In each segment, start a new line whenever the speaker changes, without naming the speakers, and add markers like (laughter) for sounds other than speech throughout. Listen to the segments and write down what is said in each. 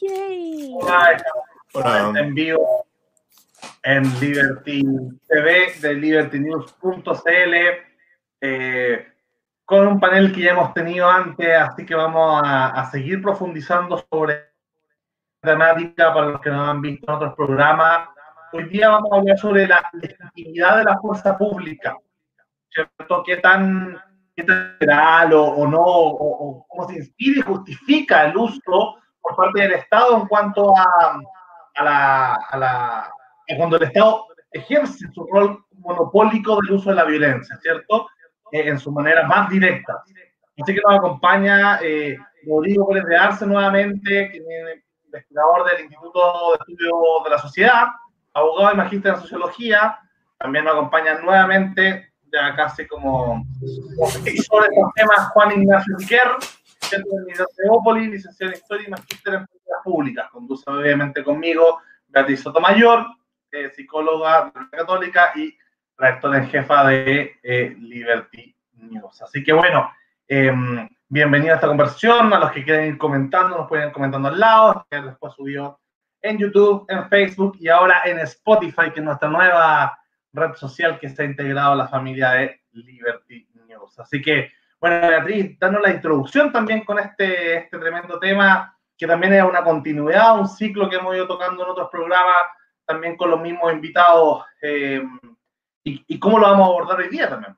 Yay.
Hola, en vivo en Liberty TV de libertynews.cl eh, con un panel que ya hemos tenido antes, así que vamos a, seguir profundizando sobre la temática para los que no han visto en otros programas. Hoy día vamos a hablar sobre la legitimidad de la fuerza pública, ¿cierto? ¿Qué tan, qué tan real o, no, o, cómo se inspira y justifica el uso por parte del Estado en cuanto a, a la, a la cuando el Estado ejerce su rol monopólico del uso de la violencia, ¿cierto? Eh, en su manera más directa. Así que nos acompaña eh, Rodrigo Pérez de Arce nuevamente, que es investigador del Instituto de Estudio de la Sociedad, abogado y magíster en Sociología. También nos acompaña nuevamente, ya casi como, profesor de estos temas, Juan Ignacio Riquer, Teópolis, licenciado en Historia y magíster en Políticas Públicas. Conduce obviamente conmigo Beatriz Sotomayor, eh, psicóloga católica y rectora en jefa de eh, Liberty News. Así que bueno, eh, bienvenido a esta conversación. A los que quieren ir comentando, nos pueden ir comentando al lado. Que después subió en YouTube, en Facebook y ahora en Spotify, que es nuestra nueva red social que está integrado a la familia de Liberty News. Así que, bueno, Beatriz, danos la introducción también con este, este tremendo tema, que también es una continuidad, un ciclo que hemos ido tocando en otros programas también con los mismos invitados eh, y, cómo lo vamos a abordar hoy día también.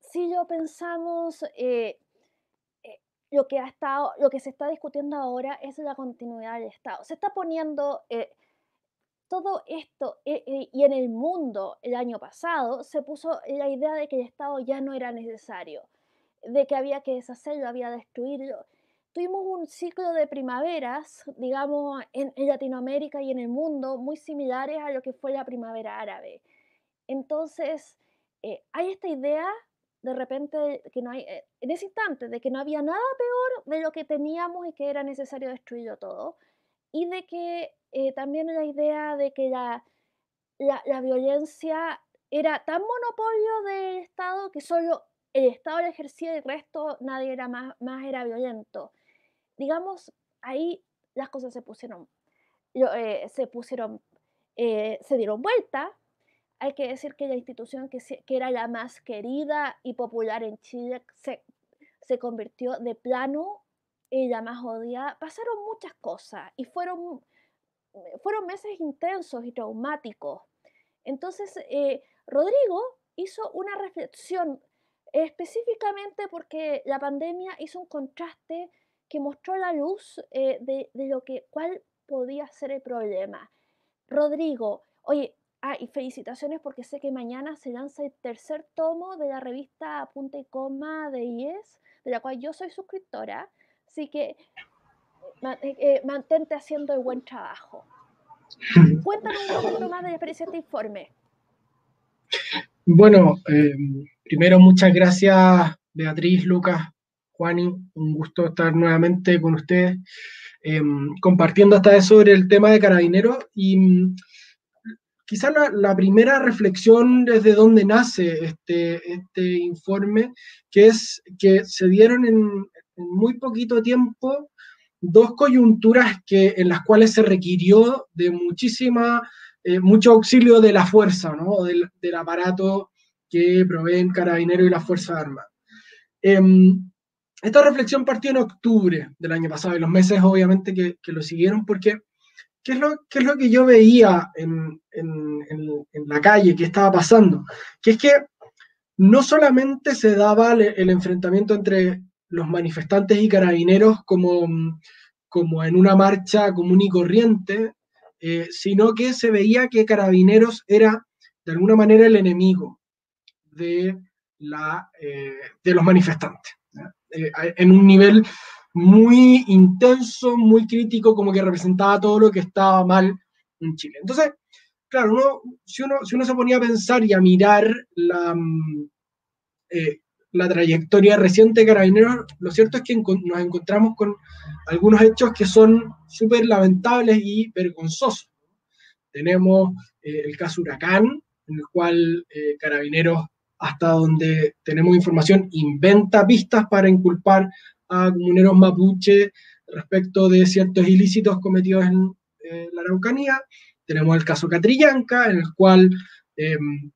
Si yo pensamos, eh, eh, lo, que ha estado, lo que se está discutiendo ahora es la continuidad del Estado. Se está poniendo todo esto y en el mundo el año pasado se puso la idea de que el Estado ya no era necesario, de que había que deshacerlo, había que destruirlo tuvimos un ciclo de primaveras, digamos, en, Latinoamérica y en el mundo, muy similares a lo que fue la primavera árabe. Entonces, eh, hay esta idea de repente que no hay, eh, en ese instante, de que no había nada peor de lo que teníamos y que era necesario destruirlo todo. Y de que eh, también la idea de que la, la, la, violencia era tan monopolio del Estado que solo el Estado lo ejercía y el resto nadie era más, más era violento digamos, ahí las cosas se pusieron, eh, se pusieron, eh, se dieron vuelta. Hay que decir que la institución que, que era la más querida y popular en Chile se, se convirtió de plano en la más odiada. Pasaron muchas cosas y fueron, fueron meses intensos y traumáticos. Entonces, eh, Rodrigo hizo una reflexión específicamente porque la pandemia hizo un contraste que mostró la luz eh, de, lo que, cuál podía ser el problema. Rodrigo, oye, ah, y felicitaciones porque sé que mañana se lanza el tercer tomo de la revista Punta y Coma de IES, de la cual yo soy suscriptora, así que eh, eh, mantente haciendo el buen trabajo. (laughs) Cuéntanos un poquito más de la experiencia de este informe.
Bueno, primero muchas gracias Beatriz, Lucas, Juani, un gusto estar nuevamente con ustedes compartiendo esta vez sobre el tema de carabineros y mm, quizás la, primera reflexión desde donde nace este, este informe, que es que se dieron en, muy poquito tiempo dos coyunturas que, en las cuales se requirió de muchísima, eh, mucho auxilio de la fuerza, ¿no? del, aparato que proveen carabineros y las Fuerzas Armadas. Em, esta reflexión partió en octubre del año pasado y los meses obviamente que, lo siguieron porque ¿qué es, lo, es lo que yo veía en, la calle, qué estaba pasando? Que es que no solamente se daba el, enfrentamiento entre los manifestantes y carabineros como, como en una marcha común y corriente, eh, sino que se veía que carabineros era de alguna manera el enemigo de, la, eh, de los manifestantes. Eh, en un nivel muy intenso, muy crítico, como que representaba todo lo que estaba mal en Chile. Entonces, claro, uno, si, uno, si uno se ponía a pensar y a mirar la, mm, la trayectoria reciente de Carabineros, lo cierto es que nos encontramos con algunos hechos que son súper lamentables y vergonzosos. Tenemos eh, el caso Huracán, en el cual Carabineros hasta donde tenemos información, inventa pistas para inculpar a comuneros mapuche respecto de ciertos ilícitos cometidos en eh, la Araucanía. Tenemos el caso Catrillanca, en el cual, em,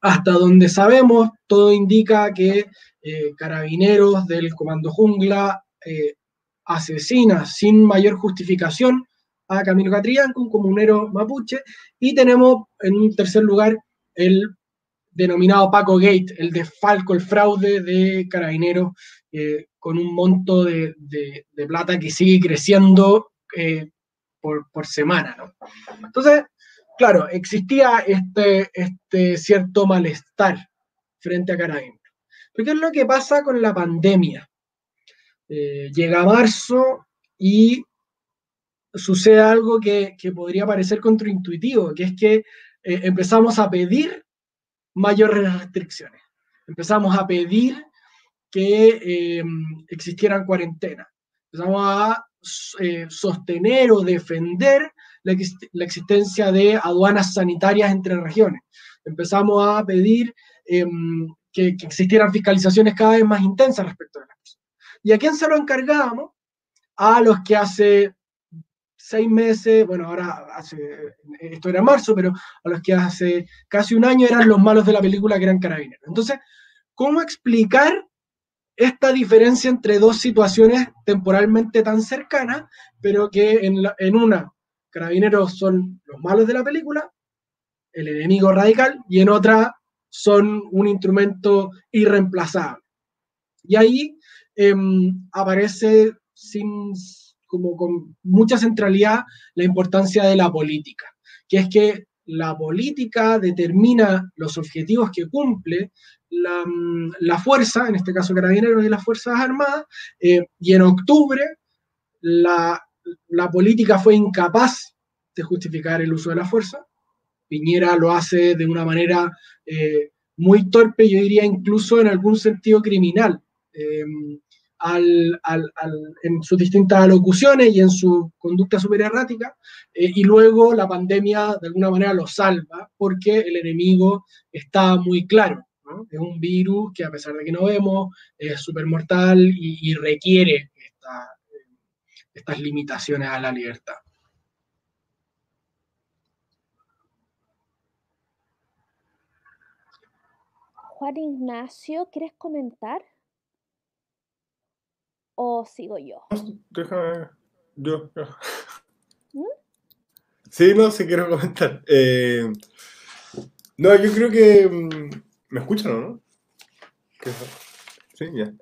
hasta donde sabemos, todo indica que eh, carabineros del Comando Jungla eh, asesina sin mayor justificación a Camilo Catrillanca, un comunero mapuche, y tenemos en un tercer lugar el denominado Paco Gate, el desfalco, el fraude de carabineros eh, con un monto de, plata que sigue creciendo eh, por, semana. Entonces, claro, existía este, este cierto malestar frente a carabineros. Pero ¿qué es lo que pasa con la pandemia? Eh, llega marzo y sucede algo que, que, podría parecer contraintuitivo, que es que empezamos a pedir mayores restricciones. Empezamos a pedir que eh, existieran cuarentenas. Empezamos a eh, sostener o defender la, existencia de aduanas sanitarias entre regiones. Empezamos a pedir em, que, existieran fiscalizaciones cada vez más intensas respecto a las personas. ¿Y a quién se lo encargábamos? A los que hace seis meses, bueno, ahora hace, esto era marzo, pero a los que hace casi un año eran los malos de la película que eran carabineros. Entonces, ¿cómo explicar esta diferencia entre dos situaciones temporalmente tan cercanas, pero que en una, carabineros son los malos de la película, el enemigo radical, y en otra son un instrumento irreemplazable. Y ahí em, aparece sin como con mucha centralidad la importancia de la política, que es que la política determina los objetivos que cumple la, mm, fuerza, en este caso carabineros y las Fuerzas Armadas, eh, y en octubre la, política fue incapaz de justificar el uso de la fuerza. Piñera lo hace de una manera eh, muy torpe, yo diría incluso en algún sentido criminal. Eh, en sus distintas alocuciones y en su conducta super errática, eh, y luego la pandemia de alguna manera lo salva porque el enemigo está muy claro. Es un virus que a pesar de que no vemos, es súper mortal y, requiere estas limitaciones a la libertad.
Juan Ignacio, ¿quieres comentar? ¿O sigo yo?
Déjame. Yo. ¿Mm? Sí, no, sí quiero comentar. Eh, no, yo creo que. Mm, ¿Me escuchan o no? Sí, ya.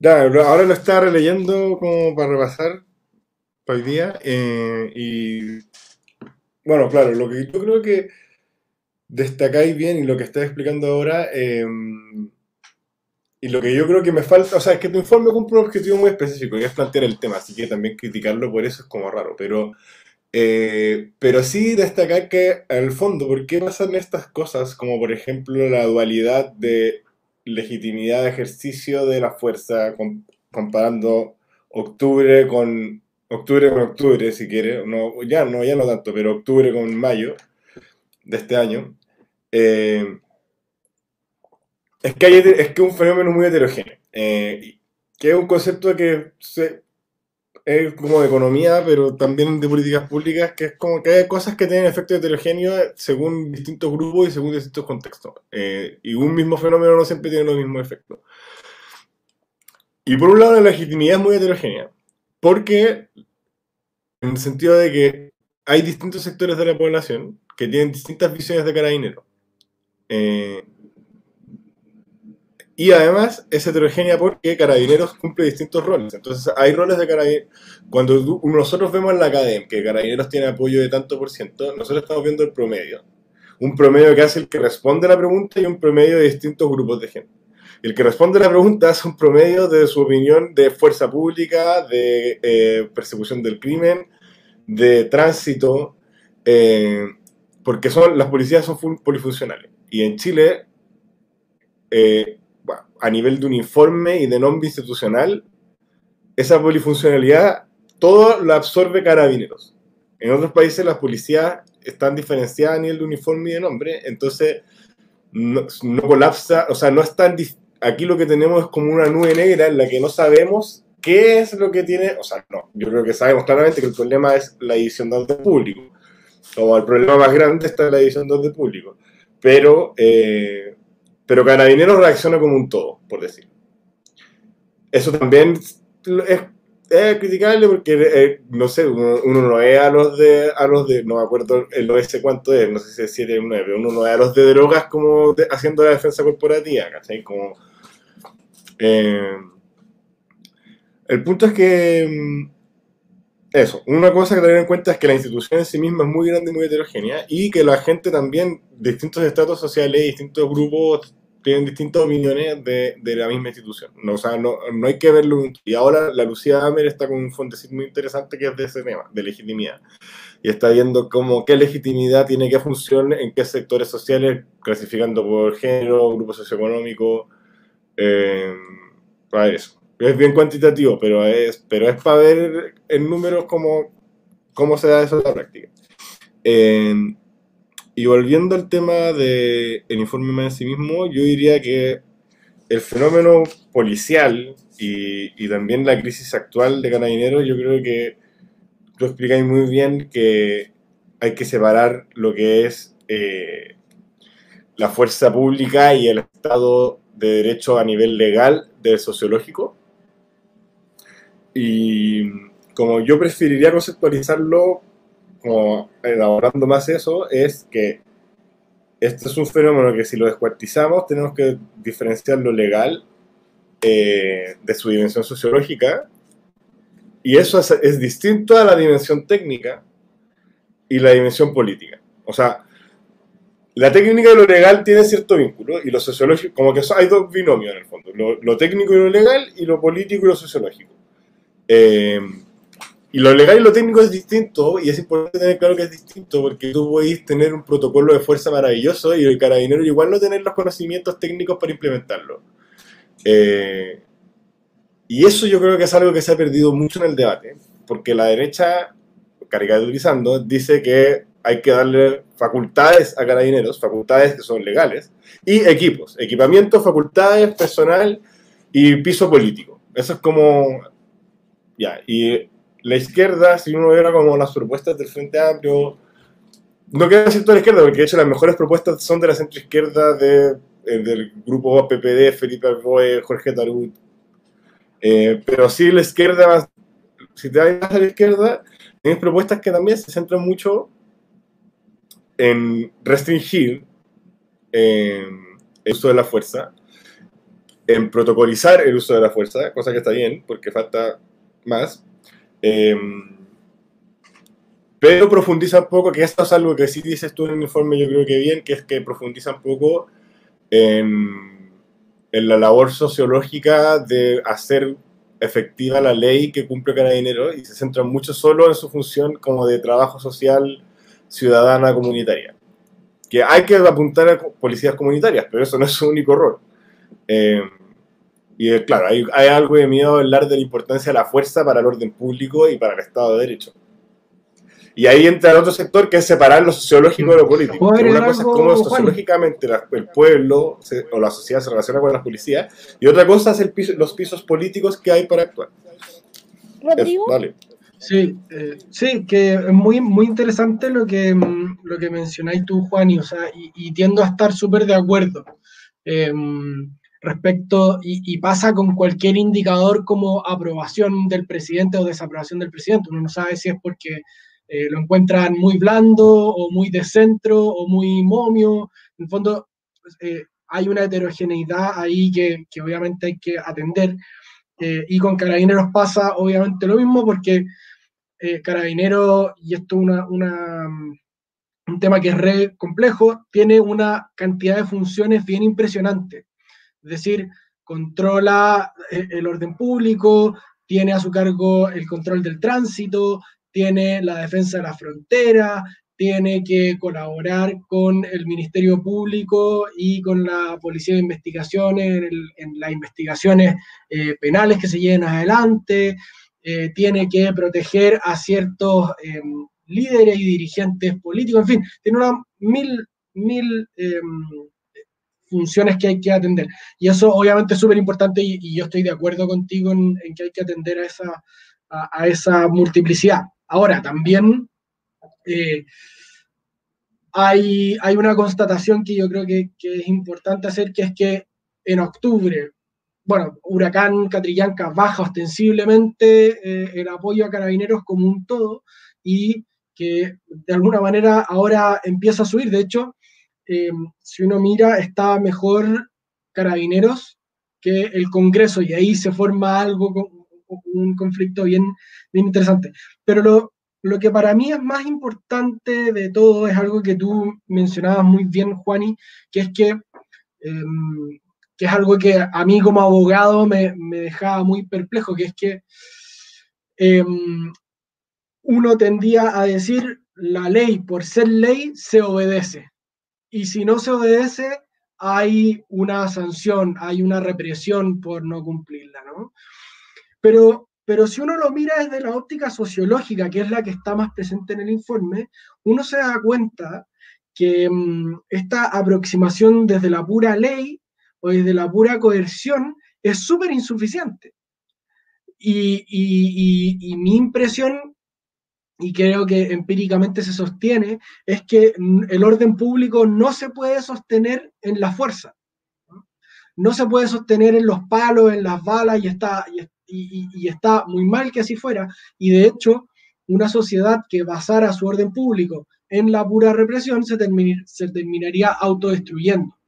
Em, ahora lo estaba releyendo como para repasar hoy día. Eh, y. Bueno, claro, lo que yo creo que destacáis bien y lo que estás explicando ahora. Eh, y lo que yo creo que me falta, o sea, es que tu informe cumple un objetivo muy específico, y es plantear el tema, así que también criticarlo por eso es como raro, pero, eh, pero sí destacar que, el fondo, ¿por qué pasan estas cosas, como por ejemplo la dualidad de legitimidad de ejercicio de la fuerza, comparando octubre con octubre con octubre, si quiere, no, ya no, ya no tanto, pero octubre con mayo de este año. Eh, es que, es que un fenómeno muy heterogéneo, eh, que es un concepto que se, es como de economía, pero también de políticas públicas, que es como que hay cosas que tienen efecto heterogéneo según distintos grupos y según distintos contextos. Eh, y un mismo fenómeno no siempre tiene los mismos efectos. Y por un lado la legitimidad es muy heterogénea, porque en el sentido de que hay distintos sectores de la población que tienen distintas visiones de carabinero. Eh, y además es heterogénea porque Carabineros cumple distintos roles. Entonces hay roles de Carabineros. Cuando nosotros vemos en la academia que Carabineros tiene apoyo de tanto por ciento, nosotros estamos viendo el promedio. Un promedio que hace el que responde a la pregunta y un promedio de distintos grupos de gente. El que responde a la pregunta hace un promedio de su opinión de fuerza pública, de eh, persecución del crimen, de tránsito, eh, porque son, las policías son polifuncionales. Y en Chile, eh, a nivel de uniforme y de nombre institucional, esa polifuncionalidad todo la absorbe carabineros. En otros países las policías están diferenciadas a nivel de uniforme y de nombre, entonces no, colapsa, o sea, no es tan aquí lo que tenemos es como una nube negra en la que no sabemos qué es lo que tiene, o sea, no, yo creo que sabemos claramente que el problema es la edición de orden público, como el problema más grande está en la edición de orden público, pero, eh, pero Carabineros reacciona como un todo, por decir. Eso también es criticable porque, eh, no sé, uno, no ve a los de, a los de, no me acuerdo el OS cuánto es, no sé si es 7 o 9, pero uno no ve a los de drogas como haciendo la defensa corporativa, ¿cachai? Como, eh, el punto es que, mm, eso, una cosa que tener en cuenta es que la institución en sí misma es muy grande y muy heterogénea y que la gente también, distintos estratos sociales, distintos grupos tienen distintas opiniones de, de, la misma institución. No, o sea, no, no, hay que verlo. Y ahora la Lucía Amer está con un fontecito muy interesante que es de ese tema, de legitimidad. Y está viendo cómo, qué legitimidad tiene qué función en qué sectores sociales, clasificando por género, grupo socioeconómico. Eh, para eso. Es bien cuantitativo, pero es, pero es para ver en números cómo, cómo se da eso en la práctica. Eh, y volviendo al tema del el informe en sí mismo, yo diría que el fenómeno policial y, también la crisis actual de Carabineros, yo creo que tú explicáis muy bien que hay que separar lo que es eh, la fuerza pública y el Estado de Derecho a nivel legal del sociológico. Y como yo preferiría conceptualizarlo elaborando más eso, es que este es un fenómeno que si lo descuartizamos tenemos que diferenciar lo legal eh, de su dimensión sociológica y eso es, distinto a la dimensión técnica y la dimensión política. O sea, la técnica y lo legal tiene cierto vínculo y lo sociológico, como que hay dos binomios en el fondo, lo, lo técnico y lo legal y lo político y lo sociológico. Eh, y lo legal y lo técnico es distinto, y es importante tener claro que es distinto, porque tú podés tener un protocolo de fuerza maravilloso y el carabinero igual no tener los conocimientos técnicos para implementarlo. Eh, y eso yo creo que es algo que se ha perdido mucho en el debate, porque la derecha, caricaturizando, dice que hay que darle facultades a carabineros, facultades que son legales, y equipos, equipamiento, facultades, personal y piso político. Eso es como... Ya, y la izquierda, si uno viera como las propuestas del Frente Amplio, no quiero decir toda la izquierda, porque de hecho las mejores propuestas son de la centroizquierda de, eh, del grupo PPD, Felipe Alboe, Jorge Tarut. Eh, pero sí la izquierda, si te vas a la izquierda, tienes propuestas que también se centran mucho en restringir el uso de la fuerza, en protocolizar el uso de la fuerza, cosa que está bien, porque falta más, Em, pero profundiza un poco, que esto es algo que sí dices tú en el informe, yo creo que bien, que es que profundiza un poco en, en la labor sociológica de hacer efectiva la ley que cumple dinero y se centra mucho solo en su función como de trabajo social ciudadana comunitaria. Que hay que apuntar a policías comunitarias, pero eso no es su único rol. Eh, y eh, claro, hay, hay, algo de miedo a hablar de la importancia de la fuerza para el orden público y para el Estado de Derecho. Y ahí entra el otro sector que es separar lo sociológico de lo político. Una cosa es cómo sociológicamente el pueblo o la sociedad se relaciona con las policías y otra cosa es el piso, los pisos políticos que hay para actuar.
Rodrigo.
Sí, eh, sí, que es muy, muy interesante lo que, mm, lo que mencionáis tú, Juan, y, o sea, y, y tiendo a estar súper de acuerdo. Eh, respecto, y, pasa con cualquier indicador como aprobación del presidente o desaprobación del presidente. Uno no sabe si es porque eh, lo encuentran muy blando o muy de centro o muy momio. En el fondo, pues, eh, hay una heterogeneidad ahí que, obviamente hay que atender. Eh, y con Carabineros pasa obviamente lo mismo porque Carabineros, y esto es un tema que es re complejo, tiene una cantidad de funciones bien impresionante. Es decir, controla eh, el orden público, tiene a su cargo el control del tránsito, tiene la defensa de la frontera, tiene que colaborar con el Ministerio Público y con la Policía de Investigaciones en, las investigaciones eh, penales que se lleven adelante, eh, tiene que proteger a ciertos em, líderes y dirigentes políticos, en fin, tiene una mil, mil em, funciones que hay que atender. Y eso obviamente es súper importante y, yo estoy de acuerdo contigo en, que hay que atender a esa, a, esa multiplicidad. Ahora, también eh, hay, hay, una constatación que yo creo que, que, es importante hacer, que es que en octubre, bueno, Huracán Catrillanca baja ostensiblemente eh, el apoyo a carabineros como un todo y que de alguna manera ahora empieza a subir. De hecho, eh, si uno mira, está mejor Carabineros que el Congreso y ahí se forma algo, un conflicto bien, bien interesante. Pero lo, lo que para mí es más importante de todo es algo que tú mencionabas muy bien, Juani, que es que, em, que es algo que a mí como abogado me, me dejaba muy perplejo, que es que em, uno tendía a decir la ley por ser ley se obedece y si no se obedece, hay una sanción, hay una represión por no cumplirla, ¿no? Pero, pero si uno lo mira desde la óptica sociológica, que es la que está más presente en el informe, uno se da cuenta que mm, esta aproximación desde la pura ley o desde la pura coerción es súper insuficiente. Y, y, mi impresión y creo que empíricamente se sostiene, es que el orden público no se puede sostener en la fuerza, no, se puede sostener en los palos, en las balas, y está, y, está muy mal que así fuera, y de hecho, una sociedad que basara su orden público en la pura represión se, se terminaría autodestruyendo.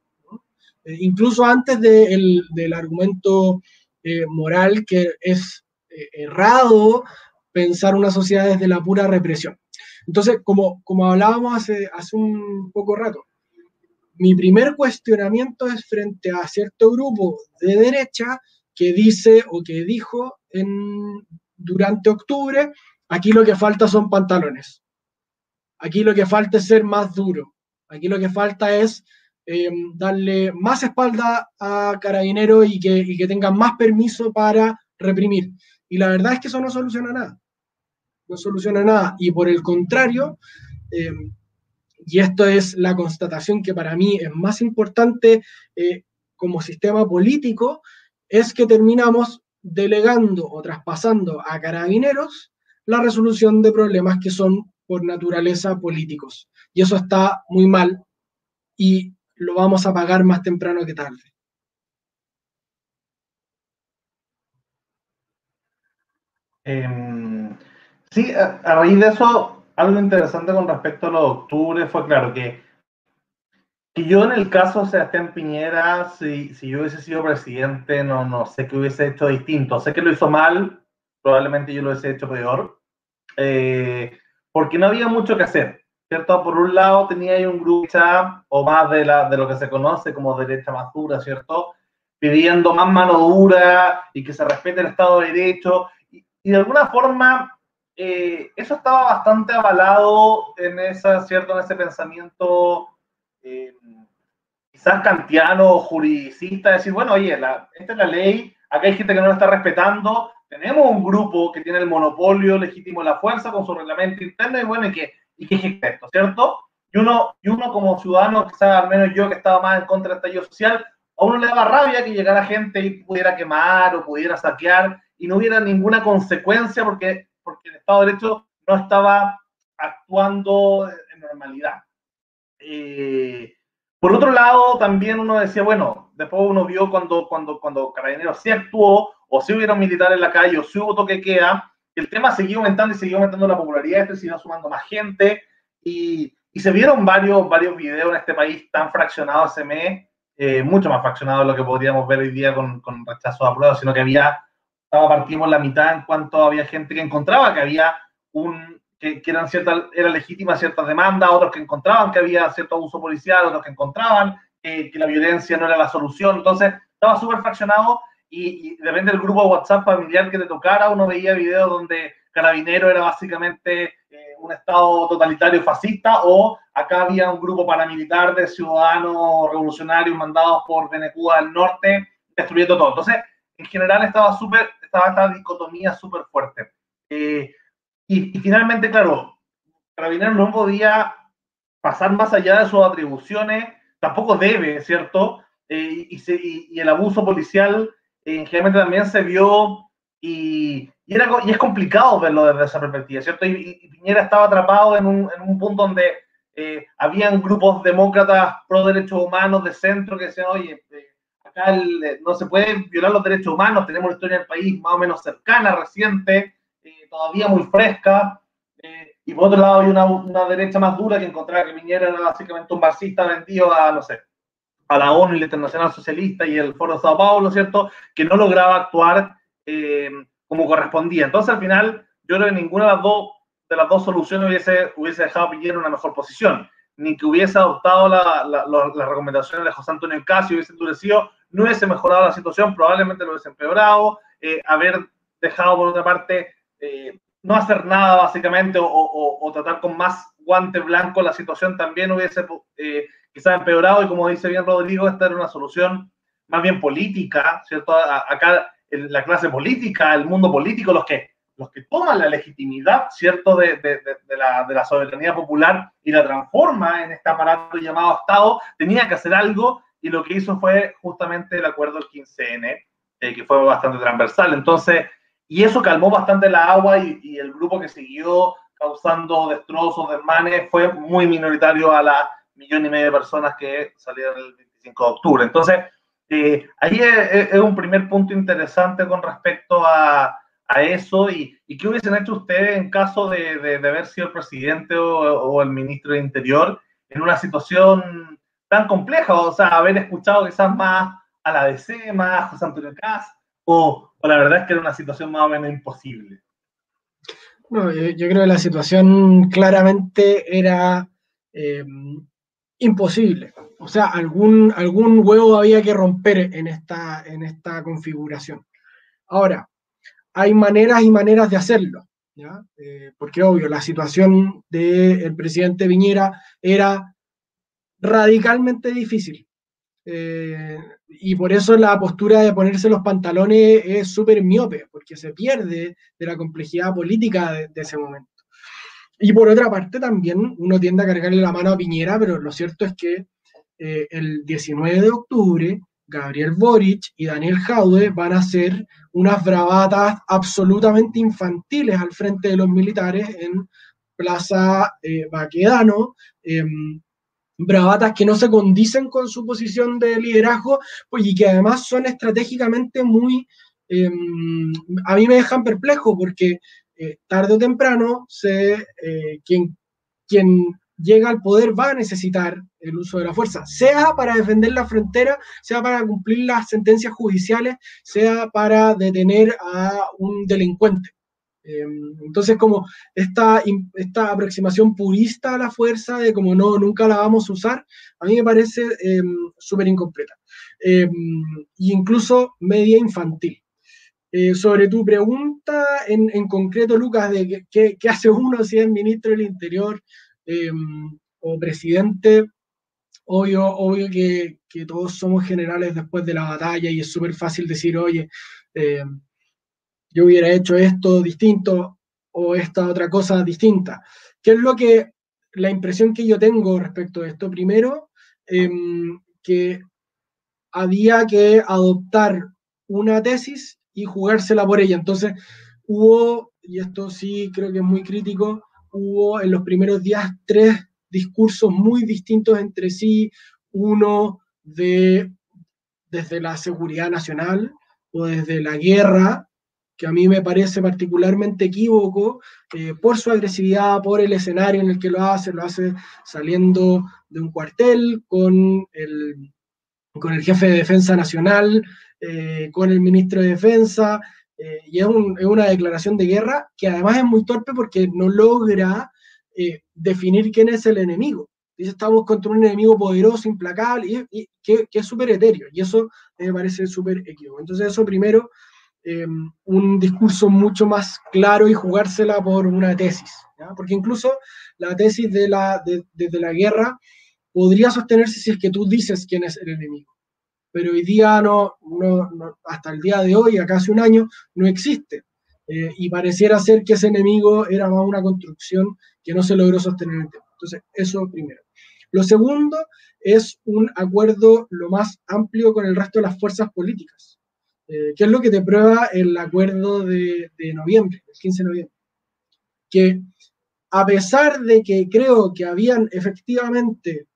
Eh, incluso antes del argumento eh, moral que es eh, errado pensar una sociedad desde la pura represión. Entonces, como, como hablábamos hace, hace un poco rato, mi primer cuestionamiento es frente a cierto grupo de derecha que dice o que dijo en, durante octubre, aquí lo que falta son pantalones, aquí lo que falta es ser más duro, aquí lo que falta es em, darle más espalda a carabineros y que, y que tengan más permiso para reprimir. Y la verdad es que eso no soluciona nada no soluciona nada. Y por el contrario, eh, y esto es la constatación que para mí es más importante eh, como sistema político, es que terminamos delegando o traspasando a carabineros la resolución de problemas que son por naturaleza políticos. Y eso está muy mal y lo vamos a pagar más temprano que tarde.
Em, Sí, a, raíz de eso, algo interesante con respecto a lo de octubre fue claro que, que yo en el caso de Sebastián Piñera, si, si yo hubiese sido presidente, no, no sé qué hubiese hecho distinto. Sé que lo hizo mal, probablemente yo lo hubiese hecho peor, eh, porque no había mucho que hacer, ¿cierto? Por un lado tenía ahí un grupo o más de, la, de lo que se conoce como derecha más dura, ¿cierto? Pidiendo más mano dura y que se respete el Estado de Derecho. y de alguna forma eh, eso estaba bastante avalado en, esa, ¿cierto? en ese pensamiento eh, quizás kantiano juridicista, decir, bueno, oye, esta es la ley, acá hay gente que no la está respetando, tenemos un grupo que tiene el monopolio legítimo de la fuerza con su reglamento interno y bueno, y que, y que ejerce esto, ¿cierto? Y uno, y uno como ciudadano, quizás al menos yo que estaba más en contra del estallido social, a uno le daba rabia que llegara gente y pudiera quemar o pudiera saquear y no hubiera ninguna consecuencia porque porque el Estado de Derecho no estaba actuando en normalidad. Eh, por otro lado, también uno decía, bueno, después uno vio cuando, cuando, cuando Carabineros sí actuó, o si hubiera militar en la calle, o si hubo toque queda, el tema siguió aumentando y siguió aumentando la popularidad, este siguió sumando más gente, y, y, se vieron varios, varios videos en este país tan fraccionados ese eh, mucho más fraccionados de lo que podríamos ver hoy día con, con rechazo a prueba, sino que había estaba partimos la mitad en cuanto había gente que encontraba que había un, que, eran ciertas, era legítima ciertas demandas, otros que encontraban que había cierto abuso policial, otros que encontraban que la violencia no era la solución. Entonces, estaba súper fraccionado y, depende del grupo de WhatsApp familiar que te tocara, uno veía videos donde Carabinero era básicamente eh, un estado totalitario fascista o acá había un grupo paramilitar de ciudadanos revolucionarios mandados por Venezuela del Norte destruyendo todo. Entonces, en general estaba súper estaba esta dicotomía súper fuerte. Eh, y, finalmente, claro, Carabineros no podía pasar más allá de sus atribuciones, tampoco debe, ¿cierto? eh, y, el abuso policial eh, generalmente también se vio y, era, y es complicado verlo desde esa perspectiva, ¿cierto? Y, Piñera estaba atrapado en un, en un punto donde eh, habían grupos demócratas pro derechos humanos de centro que decían, oye, acá no se pueden violar los derechos humanos, tenemos una historia del país más o menos cercana, reciente, todavía muy fresca, y por otro lado hay una, derecha más dura que encontraba que Piñera era básicamente un marxista vendido a, no sé, a la ONU y la Internacional Socialista y el Foro de Sao Paulo, ¿cierto? Que no lograba actuar eh, como correspondía. Entonces, al final, yo creo que ninguna de las dos, de las dos soluciones hubiese, hubiese dejado a Piñera en una mejor posición, ni que hubiese adoptado las la, recomendaciones de José Antonio Casio, hubiese endurecido, no hubiese mejorado la situación, probablemente lo hubiese empeorado, eh, haber dejado, por otra parte, eh, no hacer nada básicamente o, tratar con más guante blanco la situación también hubiese eh, quizás empeorado y como dice bien Rodrigo, esta era una solución más bien política, ¿cierto? Acá la clase política, el mundo político, los que, los que toman la legitimidad, ¿cierto?, de, de, la, de la soberanía popular y la transforma en este aparato llamado Estado, tenía que hacer algo y lo que hizo fue justamente el acuerdo del 15N, eh, que fue bastante transversal. Entonces, y eso calmó bastante la agua y, el grupo que siguió causando destrozos, desmanes, fue muy minoritario a la millón y medio de personas que salieron el 25 de octubre. Entonces, eh, ahí es, un primer punto interesante con respecto a, a eso y, qué hubiesen hecho ustedes en caso de, haber sido el presidente o, el ministro de Interior en una situación tan compleja, o sea, haber escuchado quizás más a la DC, más a José Antonio Caz, o, la verdad es que era una situación más o menos imposible?
No, yo, creo que la situación claramente era eh, imposible. O sea, algún, algún huevo había que romper en esta, en esta configuración. Ahora, hay maneras y maneras de hacerlo, ¿ya? Eh, porque obvio, la situación del presidente Viñera era radicalmente difícil. Eh, y por eso la postura de ponerse los pantalones es súper miope, porque se pierde de la complejidad política de, ese momento. Y por otra parte también uno tiende a cargarle la mano a Piñera, pero lo cierto es que eh, el 19 de octubre Gabriel Boric y Daniel Jaude van a hacer unas bravatas absolutamente infantiles al frente de los militares en Plaza eh, Baquedano, em, bravatas que no se condicen con su posición de liderazgo pues, y que además son estratégicamente muy, em, a mí me dejan perplejo porque eh, tarde o temprano se, eh, quien, quien llega al poder va a necesitar el uso de la fuerza, sea para defender la frontera, sea para cumplir las sentencias judiciales, sea para detener a un delincuente. Em, entonces, como esta, esta aproximación purista a la fuerza, de como no, nunca la vamos a usar, a mí me parece em, súper incompleta. e incluso media infantil. Eh, sobre tu pregunta en, en, concreto, Lucas, de qué hace uno si es ministro del Interior o presidente, obvio, obvio que, que, todos somos generales después de la batalla y es súper fácil decir, oye, yo hubiera hecho esto distinto o esta otra cosa distinta. ¿Qué es lo que, la impresión que yo tengo respecto a esto? Primero, em, que había que adoptar una tesis y jugársela por ella. Entonces, hubo, y esto sí creo que es muy crítico, hubo en los primeros días tres discursos muy distintos entre sí, uno de desde la seguridad nacional o desde la guerra, que a mí me parece particularmente equívoco eh, por su agresividad, por el escenario en el que lo hace, lo hace saliendo de un cuartel con el, con el jefe de defensa nacional, eh, con el ministro de defensa, eh, y es, una declaración de guerra que además es muy torpe porque no logra definir quién es el enemigo. Dice, estamos contra un enemigo poderoso, implacable, y, que, que, es súper etéreo, y eso me parece súper equívoco. Entonces eso primero Em, un discurso mucho más claro y jugársela por una tesis, porque incluso la tesis de la, de, la guerra podría sostenerse si es que tú dices quién es el enemigo, pero hoy día no, no, hasta el día de hoy, a casi un año, no existe. Eh, y pareciera ser que ese enemigo era más una construcción que no se logró sostener en el tiempo. Entonces, eso primero. Lo segundo es un acuerdo lo más amplio con el resto de las fuerzas políticas, eh, que es lo que te prueba el acuerdo de noviembre, el 15 de noviembre, que a pesar de que creo que habían efectivamente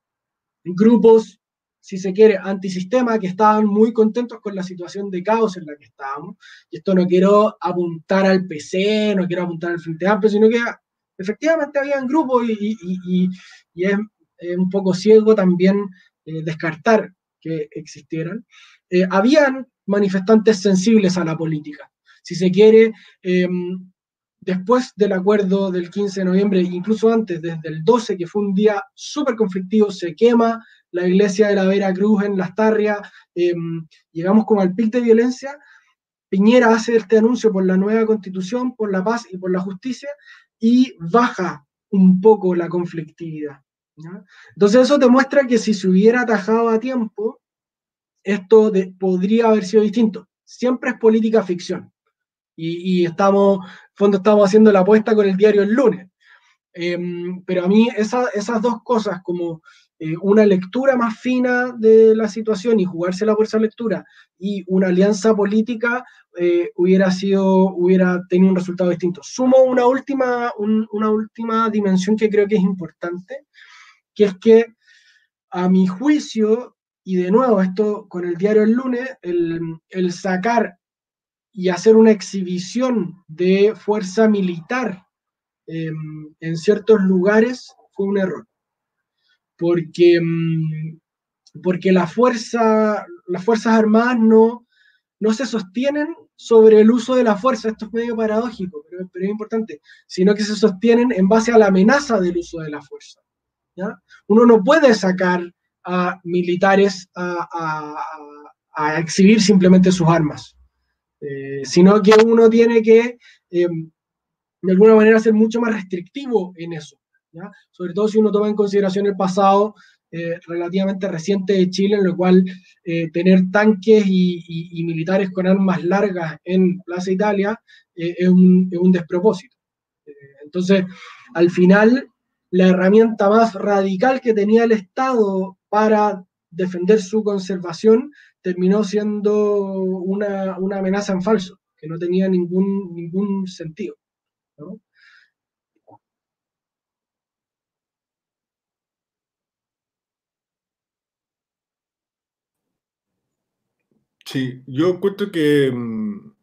grupos, si se quiere, antisistema que estaban muy contentos con la situación de caos en la que estábamos, y esto no quiero apuntar al PC, no quiero apuntar al Frente Amplio, sino que efectivamente habían grupos y, y, y, es, un poco ciego también eh, descartar que existieran. Eh, habían manifestantes sensibles a la política. Si se quiere, eh, después del acuerdo del 15 de noviembre, incluso antes, desde el 12, que fue un día súper conflictivo, se quema la iglesia de la Vera Cruz en Las Tarrias, em, llegamos como al pic de violencia, Piñera hace este anuncio por la nueva constitución, por la paz y por la justicia, y baja un poco la conflictividad. Entonces eso demuestra que si se hubiera atajado a tiempo, esto podría haber sido distinto. Siempre es política ficción y, estamos, fondo estamos haciendo la apuesta con el diario el lunes. Em, pero a mí esas dos cosas, como eh, una lectura más fina de la situación y jugársela por esa lectura, y una alianza política, eh, hubiera sido, hubiera tenido un resultado distinto. Sumo una última, una última dimensión que creo que es importante, que es que a mi juicio, y de nuevo esto con el diario el lunes, el, sacar y hacer una exhibición de fuerza militar em, en ciertos lugares fue un error. Porque, em, porque la fuerza, las Fuerzas Armadas no, no se sostienen sobre el uso de la fuerza, esto es medio paradójico, pero, es importante, sino que se sostienen en base a la amenaza del uso de la fuerza. ¿ya? Uno no puede sacar a militares a, a exhibir simplemente sus armas. Eh, sino que uno tiene que, eh, de alguna manera, ser mucho más restrictivo en eso, sobre todo si uno toma en consideración el pasado eh, relativamente reciente de Chile, en lo cual tener tanques y, militares con armas largas en Plaza Italia es un, es un despropósito. entonces, al final, la herramienta más radical que tenía el Estado para defender su conservación terminó siendo una, amenaza en falso, que no tenía ningún, ningún sentido.
Sí, yo encuentro que mm,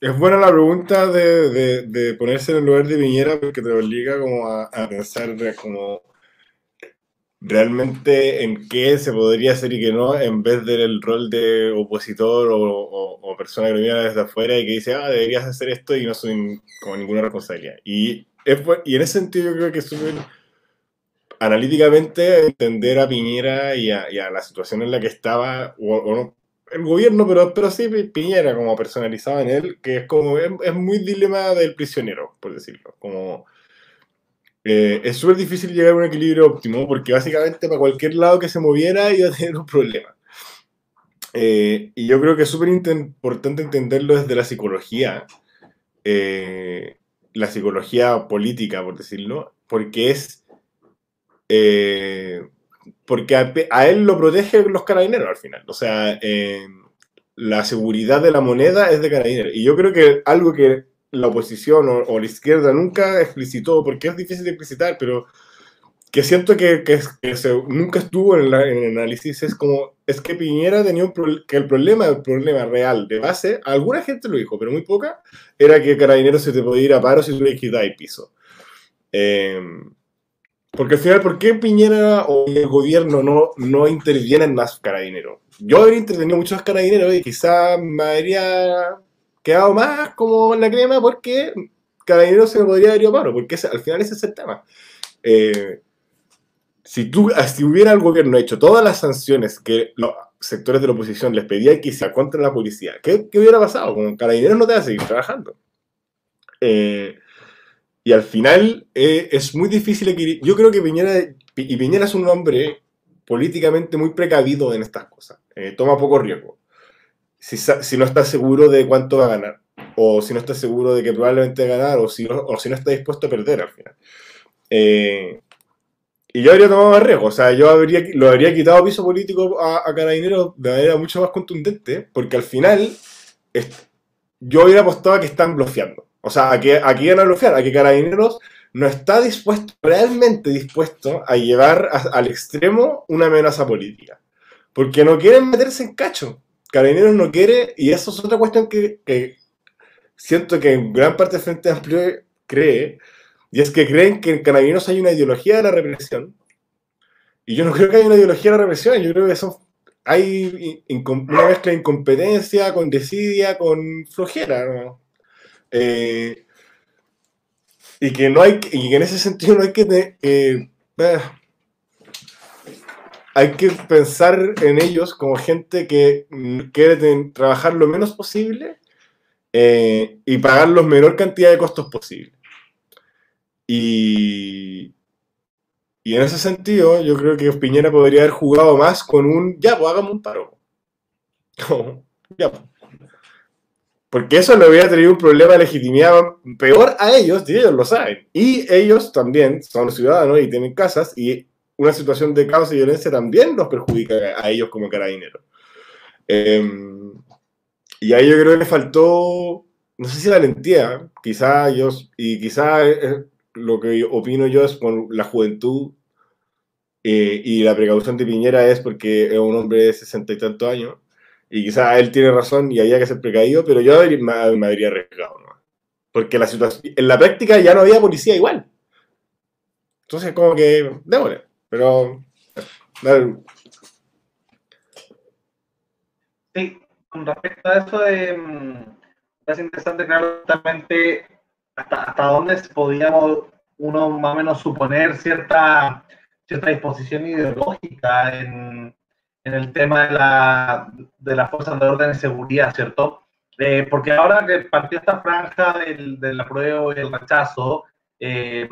es buena la pregunta de, ponerse en el lugar de Viñera porque te obliga como a, pensar como realmente en qué se podría hacer y qué no, en vez del rol de opositor o, persona que viene desde afuera y que dice, ah, deberías hacer esto y no soy como ninguna responsabilidad. Y, es, y en ese sentido yo creo que es súper analíticamente entender a Piñera y a, la situación en la que estaba, o, no, el gobierno, pero, pero sí Piñera como personalizado en él, que es como, es, es muy dilema del prisionero, por decirlo, como eh, es súper difícil llegar a un equilibrio óptimo porque básicamente para cualquier lado que se moviera iba a tener un problema. Eh, y yo creo que es súper importante entenderlo desde la psicología, eh, la psicología política, por decirlo, porque es... porque a, él lo protege los carabineros al final. O sea, la seguridad de la moneda es de carabineros. Y yo creo que algo que la oposición o, la izquierda nunca explicitó, porque es difícil de explicitar, pero que siento que, que, nunca estuvo en, el análisis, es como, es que Piñera tenía un que el problema, el problema real de base, alguna gente lo dijo, pero muy poca, era que Carabineros se te podía ir a paro si tú le quitabas piso. Em, porque al final, ¿por qué Piñera o el gobierno no, no intervienen más carabineros? Yo habría intervenido muchos carabineros y quizá me habría quedado más como en la crema porque Carabineros se me podría haber ido paro, porque al final ese es el tema. Eh, si, tú, si hubiera el gobierno hecho todas las sanciones que los sectores de la oposición les pedían que hiciera contra la policía, ¿qué, qué hubiera pasado? Con Carabineros no te va a seguir trabajando. Eh, y al final eh, es muy difícil. Yo creo que Piñera, y Piñera es un hombre políticamente muy precavido en estas cosas. toma poco riesgo si, no está seguro de cuánto va a ganar, o si no está seguro de que probablemente va a ganar, o si no, o si no está dispuesto a perder al final. Eh, y yo habría tomado más riesgo. O sea, yo habría, lo habría quitado piso político a, a Carabineros de manera mucho más contundente, porque al final yo hubiera apostado a que están bloqueando. O sea, a que, a que iban a bloquear, a que Carabineros no está dispuesto, realmente dispuesto a llevar al extremo una amenaza política. Porque no quieren meterse en cacho. Carabineros no quiere, y eso es otra cuestión que, siento que en gran parte del Frente Amplio cree, y es que creen que en Carabineros hay una ideología de la represión. Y yo no creo que haya una ideología de la represión, yo creo que son, hay una mezcla de incompetencia, con desidia, con flojera. Eh, y que no hay y en ese sentido no hay que eh, hay que pensar en ellos como gente que quiere trabajar lo menos posible eh, y pagar la menor cantidad de costos posible. Y, y en ese sentido, yo creo que Piñera podría haber jugado más con un, ya, pues hagamos un paro. (laughs) ya, pues. Porque eso le hubiera tenido un problema de legitimidad peor a ellos, y ellos lo saben. Y ellos también son ciudadanos y tienen casas, y una situación de caos y violencia también los perjudica a ellos como carabineros. Em, y ahí yo creo que le faltó, no sé si valentía, quizá ellos, y quizá eh, lo que opino yo es con la juventud eh, y la precaución de Piñera es porque es un hombre de sesenta y tantos años y quizá él tiene razón y había que ser precavido, pero yo me, me habría arriesgado, ¿no? Porque la situación, en la práctica ya no había policía igual. Entonces, como que, démosle. Pero,
Sí, con respecto a eso de, mm, es interesante, claro, hasta, hasta dónde podíamos uno más o menos suponer cierta, cierta disposición ideológica en, en el tema de la, de la fuerza de orden y seguridad, ¿cierto? Eh, porque ahora que partió esta franja del, del apruebo y el rechazo, eh,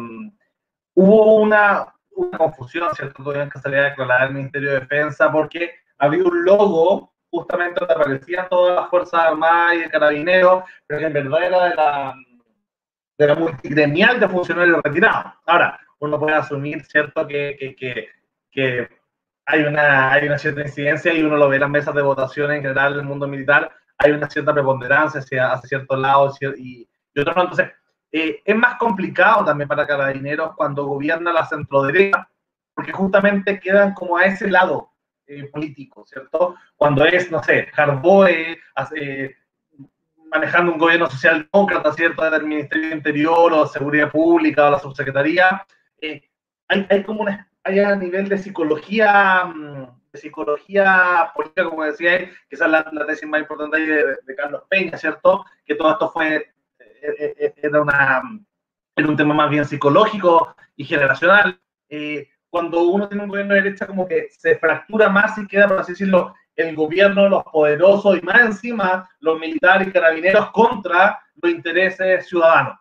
hubo una, una confusión, ¿cierto? Tuvieron que salir a declarar el Ministerio de Defensa porque había un logo justamente donde aparecían todas las Fuerzas Armadas y de Carabineros, pero que en verdad era de la, de la multigremial de funcionarios retirados. Ahora, uno puede asumir, ¿cierto?, que, que, que, que hay, una, hay una cierta incidencia y uno lo ve en las mesas de votación en general del mundo militar, hay una cierta preponderancia hacia, hacia ciertos lados y, y otros no. Entonces, eh, es más complicado también para carabineros cuando gobierna la centroderecha, porque justamente quedan como a ese lado eh, político, ¿cierto? Cuando es, no sé, Jarboe eh, manejando un gobierno socialdemócrata, ¿cierto? Del Ministerio Interior o Seguridad Pública o la Subsecretaría, hay, hay, como una, hay a nivel de psicología, mm, de psicología política, como decía, quizás la, la tesis más importante ahí de, de Carlos Peña, ¿cierto? Que todo esto fue eh, eh, era, una, era un tema más bien psicológico y generacional. Eh, cuando uno tiene un gobierno de derecha, como que se fractura más y queda, por así decirlo, el gobierno, los poderosos y más encima los militares y carabineros contra los intereses ciudadanos.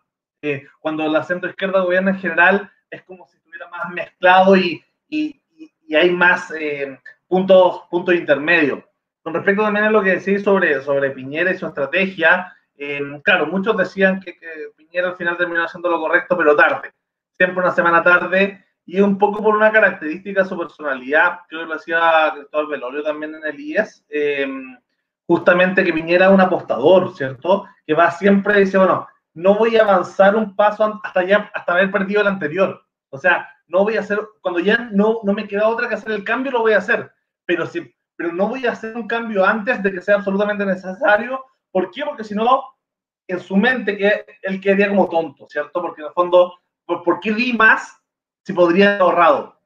cuando la centro izquierda gobierna en general, es como si estuviera más mezclado y, y, y hay más puntos, puntos intermedios. Con respecto también a lo que decís sobre, sobre Piñera y su estrategia, claro, muchos decían que, Piñera al final terminó haciendo lo correcto, pero tarde. Siempre una semana tarde y un poco por una característica de su personalidad. Creo que lo hacía Cristóbal Velorio también en el IES. Em, justamente que Piñera es un apostador, ¿cierto? Que va siempre y dice, bueno, no voy a avanzar un paso hasta ya, hasta haber perdido el anterior. O sea, no voy a hacer, cuando ya no, no me queda otra que hacer el cambio, lo voy a hacer. Pero, si, pero no voy a hacer un cambio antes de que sea absolutamente necesario ¿Por qué? Porque si no, en su mente que él quedaría como tonto, ¿cierto? Porque en el fondo, ¿por, qué di más si podría haber ahorrado?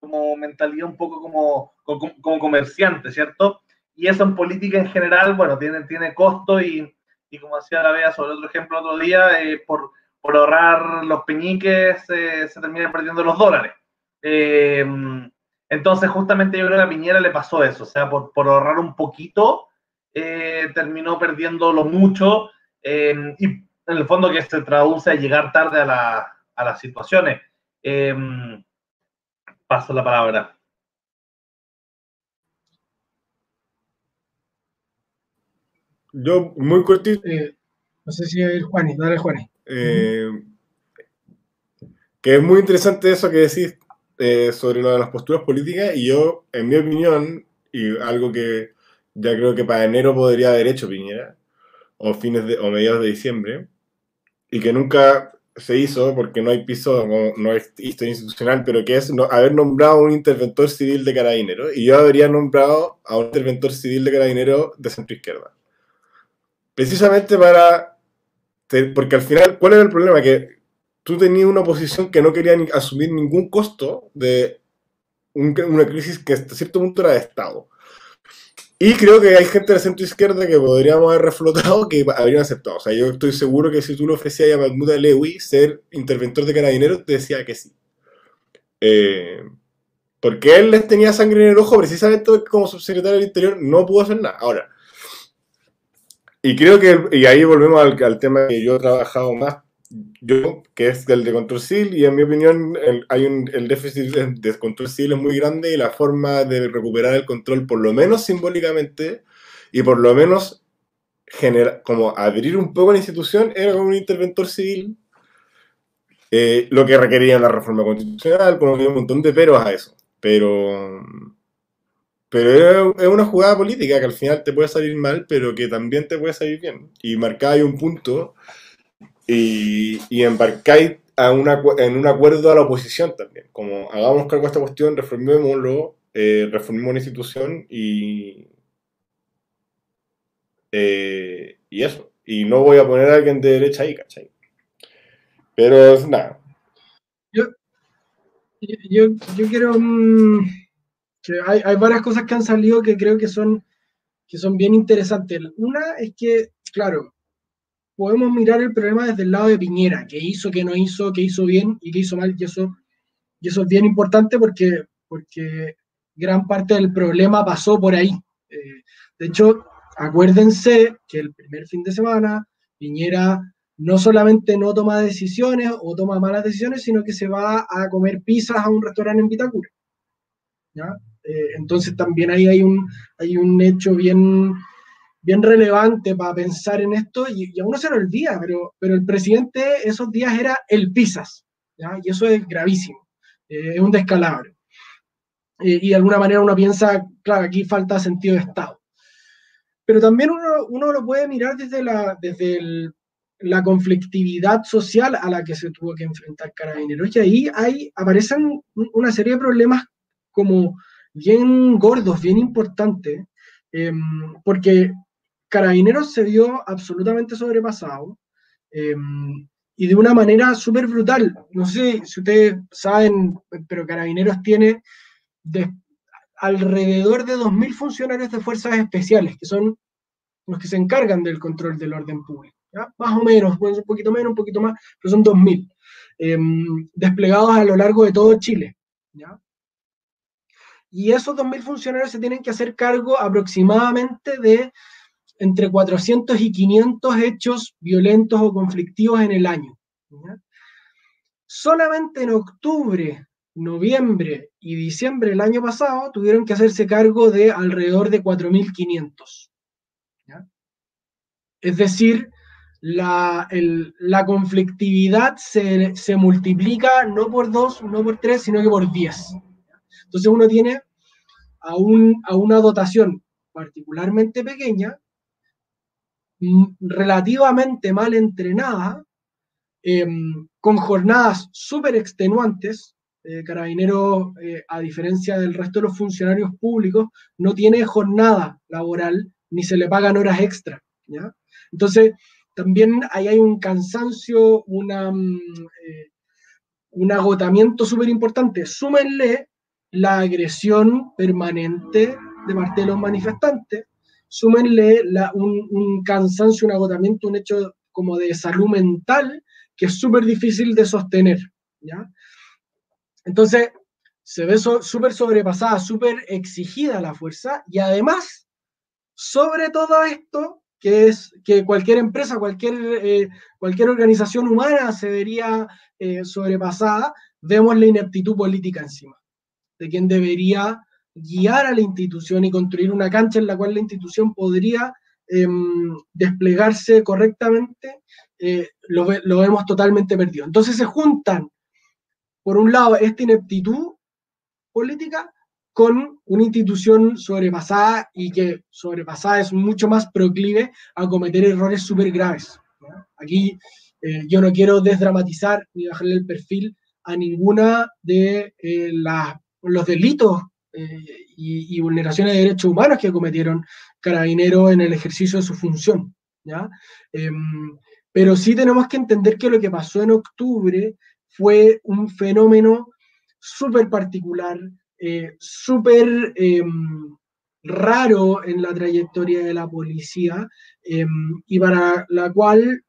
Como mentalidad un poco como, como, comerciante, ¿cierto? Y eso en política en general, bueno, tiene, tiene costo y, y como decía la Bea sobre otro ejemplo otro día, eh, por, por, ahorrar los peñiques eh, se terminan perdiendo los dólares. Eh, entonces, justamente yo creo que a Piñera le pasó eso, o sea, por, por ahorrar un poquito, eh, terminó perdiendo lo mucho eh, y en el fondo que se traduce a llegar tarde a, la, a las situaciones. Eh, paso la palabra.
Yo, muy cortito.
No sé si es Juaní, dale Juaní.
que es muy interesante eso que decís, eh, sobre lo de las posturas políticas y yo, en mi opinión, y algo que ya creo que para enero podría haber hecho Piñera, o fines de, o mediados de diciembre, y que nunca se hizo porque no hay piso, no, hay historia institucional, pero que es haber nombrado a un interventor civil de carabinero, y yo habría nombrado a un interventor civil de carabinero de centro izquierda. Precisamente para, porque al final, ¿cuál era el problema? Que tú tenías una oposición que no quería asumir ningún costo de una crisis que hasta cierto punto era de Estado. Y creo que hay gente de centro izquierda que podríamos haber reflotado que habrían aceptado. O sea, yo estoy seguro que si tú le ofrecías a Mahmoud Lewy ser interventor de carabineros, te decía que sí. Eh, porque él les tenía sangre en el ojo precisamente como subsecretario del Interior no pudo hacer nada. Ahora, y creo que, y ahí volvemos al, tema que yo he trabajado más yo, que es el de control civil, y en mi opinión el, hay un, el déficit de, control civil es muy grande y la forma de recuperar el control, por lo menos simbólicamente, y por lo menos genera, como abrir un poco la institución, era como un interventor civil, eh, lo que requería la reforma constitucional, como que un montón de peros a eso. Pero, pero es una jugada política que al final te puede salir mal, pero que también te puede salir bien. Y marcáis un punto y, y embarcáis a en un acuerdo a la oposición también, como hagamos cargo de esta cuestión, reformémoslo, eh, reformemos la institución y, eh, y eso. Y no voy a poner a alguien de derecha ahí, ¿cachai? Pero nada.
Yo, yo, yo quiero... Mm, hay, hay, varias cosas que han salido que creo que son, que son bien interesantes. Una es que, claro, podemos mirar el problema desde el lado de Piñera, que hizo, que no hizo, que hizo bien y que hizo mal, y eso, y eso es bien importante porque, porque gran parte del problema pasó por ahí. Eh, de hecho, acuérdense que el primer fin de semana Piñera no solamente no toma decisiones o toma malas decisiones, sino que se va a comer pizzas a un restaurante en Vitacura. Eh, entonces también ahí hay un, hay un hecho bien, bien relevante para pensar en esto y, a uno se lo olvida, pero, pero el presidente esos días era el Pisas, y eso es gravísimo, eh, es un descalabro. Eh, y de alguna manera uno piensa, claro, aquí falta sentido de Estado. Pero también uno, uno lo puede mirar desde, la, desde la conflictividad social a la que se tuvo que enfrentar Carabineros, y ahí aparecen una serie de problemas como bien gordos, bien importantes, em, porque Carabineros se vio absolutamente sobrepasado em, y de una manera súper brutal. No sé si ustedes saben, pero Carabineros tiene alrededor de 2.000 funcionarios de fuerzas especiales, que son los que se encargan del control del orden público. Más o menos, pueden ser un poquito menos, un poquito más, pero son 2.000, em, desplegados a lo largo de todo Chile. Y esos 2.000 funcionarios se tienen que hacer cargo aproximadamente de entre 400 y 500 hechos violentos o conflictivos en el año. Solamente en octubre, noviembre y diciembre del año pasado tuvieron que hacerse cargo de alrededor de 4.500. Es decir, la, conflictividad se, se, multiplica no por dos, no por tres, sino que por diez. Entonces uno tiene a, un, a una dotación particularmente pequeña relativamente mal entrenada, em, con jornadas súper extenuantes. Eh, Carabinero, eh, a diferencia del resto de los funcionarios públicos, no tiene jornada laboral ni se le pagan horas extra. ¿ya? Entonces, también ahí hay un cansancio, una, mm, eh, un agotamiento súper importante. Súmenle la agresión permanente de parte de los manifestantes, súmenle un, cansancio, un agotamiento, un hecho como de salud mental que es súper difícil de sostener, ¿ya? Entonces, se ve súper sobrepasada, súper exigida la fuerza y además, sobre todo esto, que es que cualquier empresa, cualquier, eh, cualquier organización humana se vería eh, sobrepasada, vemos la ineptitud política encima, de quien debería guiar a la institución y construir una cancha en la cual la institución podría em, desplegarse correctamente, eh, lo, vemos totalmente perdido. Entonces se juntan, por un lado, esta ineptitud política con una institución sobrepasada y que sobrepasada es mucho más proclive a cometer errores súper graves. Aquí eh, yo no quiero desdramatizar ni bajarle el perfil a ninguna de los delitos eh, y, vulneraciones de derechos humanos que cometieron carabineros en el ejercicio de su función. ¿ya? Em, pero sí tenemos que entender que lo que pasó en octubre fue un fenómeno súper particular, eh, súper em, raro en la trayectoria de la policía em, y para la cual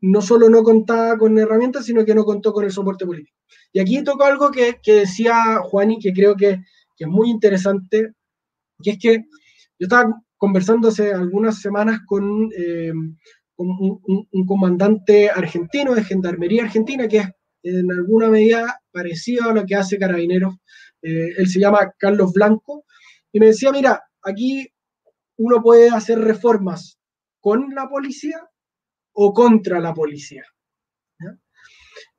no solo no contaba con herramientas, sino que no contó con el soporte político. Y aquí toco algo que, decía Juan que creo que, es muy interesante, que es que yo estaba conversando hace algunas semanas con, em, un, comandante argentino de Gendarmería Argentina, que es en alguna medida parecido a lo que hace Carabineros. Eh, él se llama Carlos Blanco, y me decía, mira, aquí uno puede hacer reformas con la policía o contra la policía.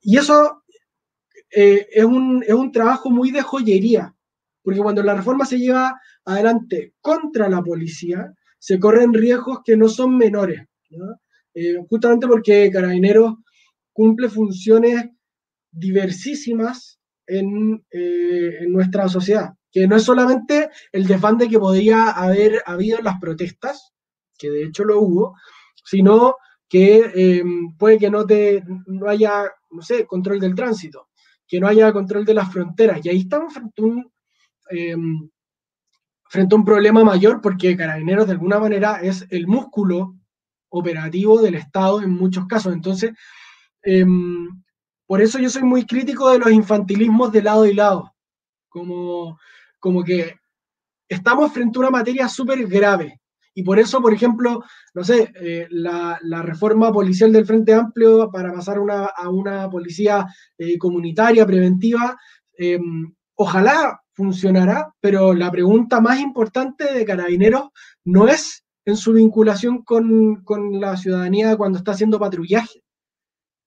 Y eso eh, es, un, es, un, trabajo muy de joyería, porque cuando la reforma se lleva adelante contra la policía, se corren riesgos que no son menores. Eh, justamente porque Carabineros cumple funciones diversísimas en, eh, en, nuestra sociedad, que no es solamente el desbande que podría haber habido en las protestas, que de hecho lo hubo, sino que puede que no, te, no haya, no sé, control del tránsito, que no haya control de las fronteras. Y ahí estamos frente a un, frente a un problema mayor porque Carabineros de alguna manera es el músculo operativo del Estado en muchos casos. Entonces, em, por eso yo soy muy crítico de los infantilismos de lado y lado. Como, como que estamos frente a una materia súper grave. Y por eso, por ejemplo, no sé, eh, la, reforma policial del Frente Amplio para pasar a una policía eh, comunitaria, preventiva, em, ojalá funcionará, pero la pregunta más importante de Carabineros no es en su vinculación con, la ciudadanía cuando está haciendo patrullaje.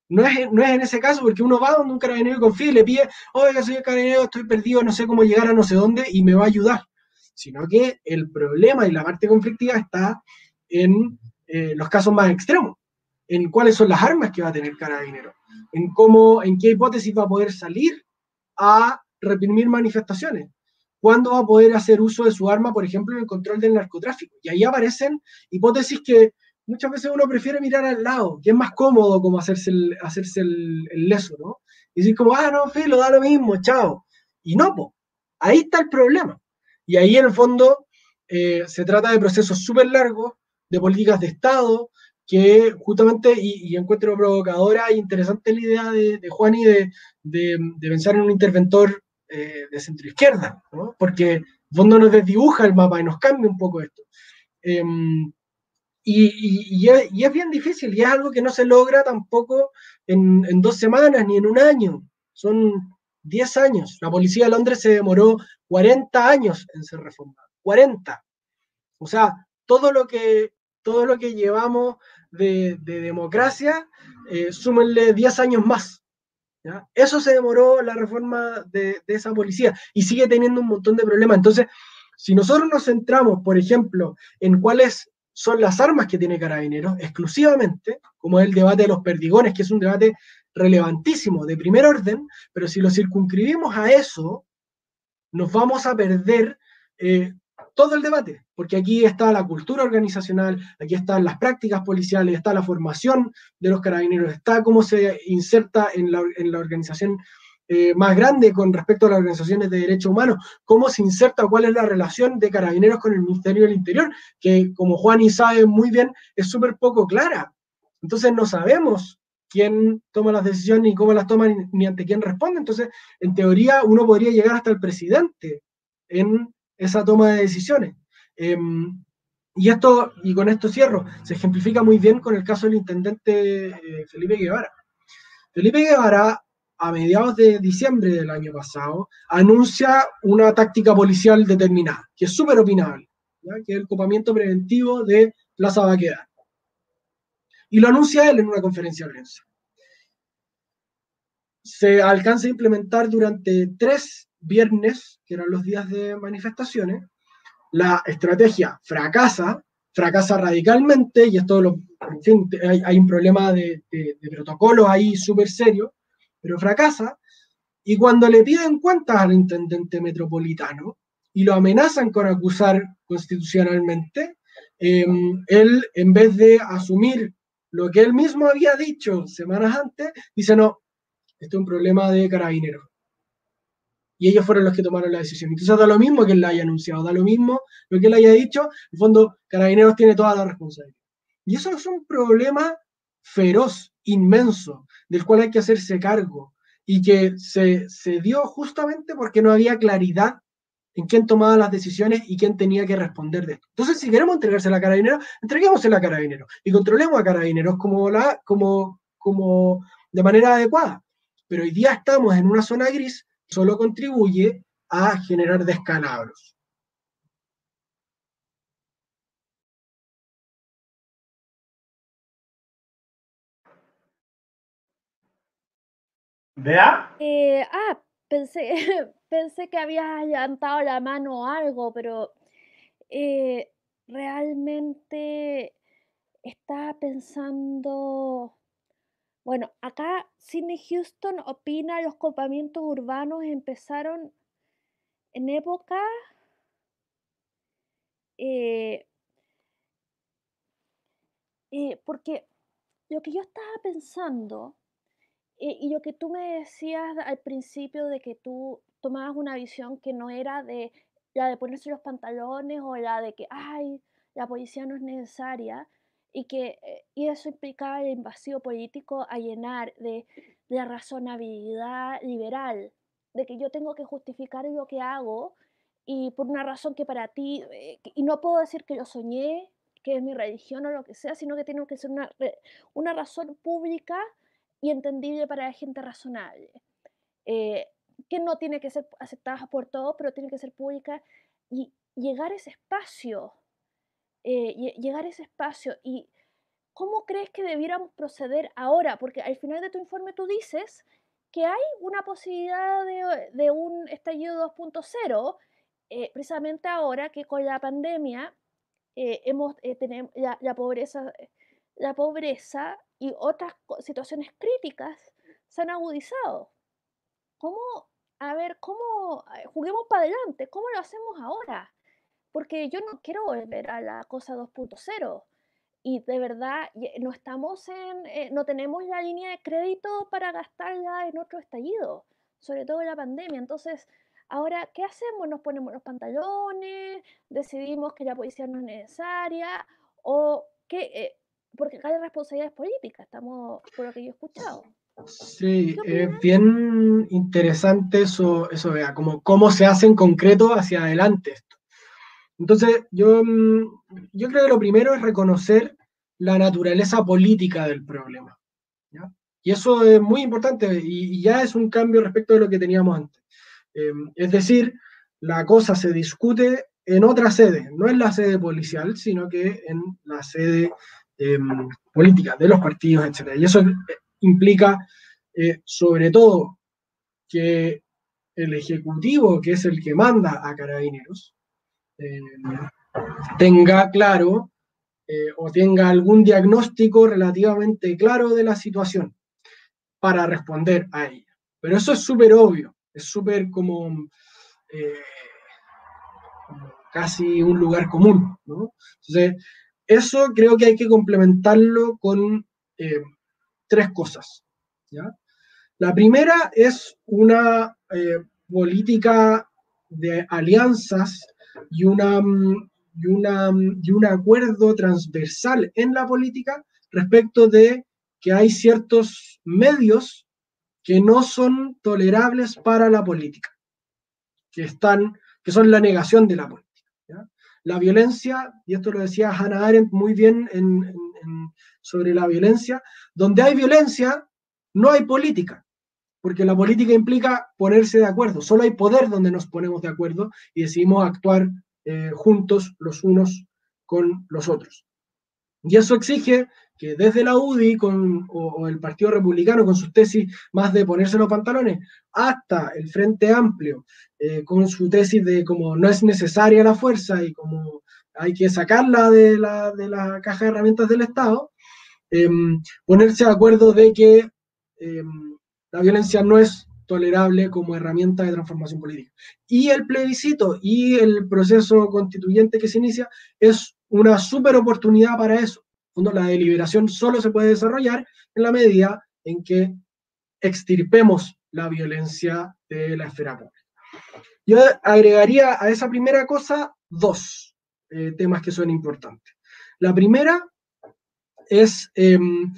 No es, no es, en ese caso, porque uno va donde un carabinero confía y le pide, oiga, soy el carabinero, estoy perdido, no sé cómo llegar a no sé dónde y me va a ayudar. Sino que el problema y la parte conflictiva está en eh, los casos más extremos, en cuáles son las armas que va a tener carabinero, en cómo, en qué hipótesis va a poder salir a reprimir manifestaciones cuándo va a poder hacer uso de su arma, por ejemplo, en el control del narcotráfico. Y ahí aparecen hipótesis que muchas veces uno prefiere mirar al lado, que es más cómodo como hacerse el, hacerse el, leso, ¿no? Y decir como, ah, no, filo, da lo mismo, chao. Y no, po. ahí está el problema. Y ahí en el fondo eh, se trata de procesos súper largos, de políticas de Estado, que justamente, y, encuentro provocadora e interesante la idea de, de Juan y de, de, pensar en un interventor eh, de centro izquierda, ¿no? porque en fondo nos desdibuja el mapa y nos cambia un poco esto. Em, y, es, bien difícil, y es algo que no se logra tampoco en, dos semanas ni en un año, son 10 años. La policía de Londres se demoró 40 años en ser reformada, 40. O sea, todo lo que, todo lo que llevamos de, democracia, eh, súmenle 10 años más. Eso se demoró la reforma de, esa policía y sigue teniendo un montón de problemas. Entonces, si nosotros nos centramos, por ejemplo, en cuáles son las armas que tiene Carabineros exclusivamente, como es el debate de los perdigones, que es un debate relevantísimo de primer orden, pero si lo circunscribimos a eso, nos vamos a perder eh, todo el debate, porque aquí está la cultura organizacional, aquí están las prácticas policiales, está la formación de los carabineros, está cómo se inserta en la, organización eh, más grande con respecto a las organizaciones de derechos humanos, cómo se inserta, cuál es la relación de carabineros con el Ministerio del Interior, que como Juan y sabe muy bien, es súper poco clara. Entonces no sabemos quién toma las decisiones, ni cómo las toma, ni ante quién responde. Entonces, en teoría, uno podría llegar hasta el presidente en esa toma de decisiones. Em, y esto, y con esto cierro, se ejemplifica muy bien con el caso del intendente eh, Felipe Guevara. Felipe Guevara, a mediados de diciembre del año pasado, anuncia una táctica policial determinada, que es súper opinable, que es el copamiento preventivo de Plaza Baquedano. Y lo anuncia él en una conferencia de prensa. se alcanza a implementar durante tres viernes, que eran los días de manifestaciones, la estrategia fracasa, fracasa radicalmente, y esto, lo, hay, un problema de, de, de protocolo ahí súper serio, pero fracasa, y cuando le piden cuentas al intendente metropolitano y lo amenazan con acusar constitucionalmente, em, él, en vez de asumir lo que él mismo había dicho semanas antes, dice, no, esto es un problema de carabineros. Y ellos fueron los que tomaron la decisión. Entonces da lo mismo que él la haya anunciado, da lo mismo lo que él haya dicho, en el fondo, carabineros tiene toda la responsabilidad. Y eso es un problema feroz, inmenso, del cual hay que hacerse cargo y que se, se dio justamente porque no había claridad en quién tomaba las decisiones y quién tenía que responder de esto. Entonces, si queremos entregarse a la carabineros, entreguémosela a carabineros y controlemos a carabineros como, la, como, como de manera adecuada. Pero hoy día estamos en una zona gris que solo contribuye a generar descalabros.
¿Vea?
Eh, ah, pensé, (laughs) pensé que habías levantado la mano o algo, pero eh, realmente estaba pensando. Bueno, acá Sidney Houston opina los copamientos urbanos empezaron en época eh, eh, porque lo que yo estaba pensando y, lo que tú me decías al principio de que tú tomabas una visión que no era de la de ponerse los pantalones o la de que, ay, la policía no es necesaria y que eh, y eso implicaba el invasivo político a llenar de, de razonabilidad liberal, de que yo tengo que justificar lo que hago y por una razón que para ti, eh, y no puedo decir que lo soñé, que es mi religión o lo que sea, sino que tiene que ser una, una razón pública y entendible para la gente razonable, eh, que no tiene que ser aceptada por todos, pero tiene que ser pública y llegar a ese espacio, eh, llegar a ese espacio y cómo crees que debiéramos proceder ahora, porque al final de tu informe tú dices que hay una posibilidad de, un estallido 2.0, eh, precisamente ahora que con la pandemia hemos, tenemos la, pobreza, la pobreza y otras situaciones críticas se han agudizado. ¿Cómo, a ver, cómo, eh, juguemos para adelante, cómo lo hacemos ahora? Porque yo no quiero volver a la cosa 2.0 y de verdad no estamos en, eh, no tenemos la línea de crédito para gastarla en otro estallido, sobre todo en la pandemia. Entonces, ahora, ¿qué hacemos? ¿Nos ponemos los pantalones? ¿Decidimos que la policía no es necesaria? ¿O qué? Eh, porque acá hay responsabilidades políticas, estamos por lo que yo he escuchado.
Sí, es bien interesante eso, eso vea, como cómo se hace en concreto hacia adelante esto. Entonces, yo, mm, yo creo que lo primero es reconocer la naturaleza política del problema. Y eso es muy importante y, ya es un cambio respecto de lo que teníamos antes. Em, es decir, la cosa se discute en otra sede, no en la sede policial, sino que en la sede Em, política de los partidos, etc. Y eso eh, implica, eh, sobre todo, que el Ejecutivo, que es el que manda a carabineros, em, tenga claro eh, o tenga algún diagnóstico relativamente claro de la situación para responder a ella. Pero eso es súper obvio, es súper como, casi un lugar común, ¿no? Entonces, eso creo que hay que complementarlo con eh, tres cosas. La primera es una eh, política de alianzas y, una, y, una, y un acuerdo transversal en la política respecto de que hay ciertos medios que no son tolerables para la política, que, están, que son la negación de la política la violencia, y esto lo decía Hannah Arendt muy bien sobre la violencia, donde hay violencia, no hay política, porque la política implica ponerse de acuerdo, solo hay poder donde nos ponemos de acuerdo y decidimos actuar eh, juntos los unos con los otros. Y eso exige que desde la UDI con, o, el Partido Republicano con sus tesis más de ponerse los pantalones, hasta el Frente Amplio eh, con su tesis de como no es necesaria la fuerza y como hay que sacarla de la, de la caja de herramientas del Estado, em, ponerse de acuerdo de que em, la violencia no es tolerable como herramienta de transformación política. Y el plebiscito y el proceso constituyente que se inicia es una súper oportunidad para eso. La deliberación solo se puede desarrollar en la medida en que extirpemos la violencia de la esfera pública. Yo agregaría a esa primera cosa dos eh, temas que son importantes. La primera es em,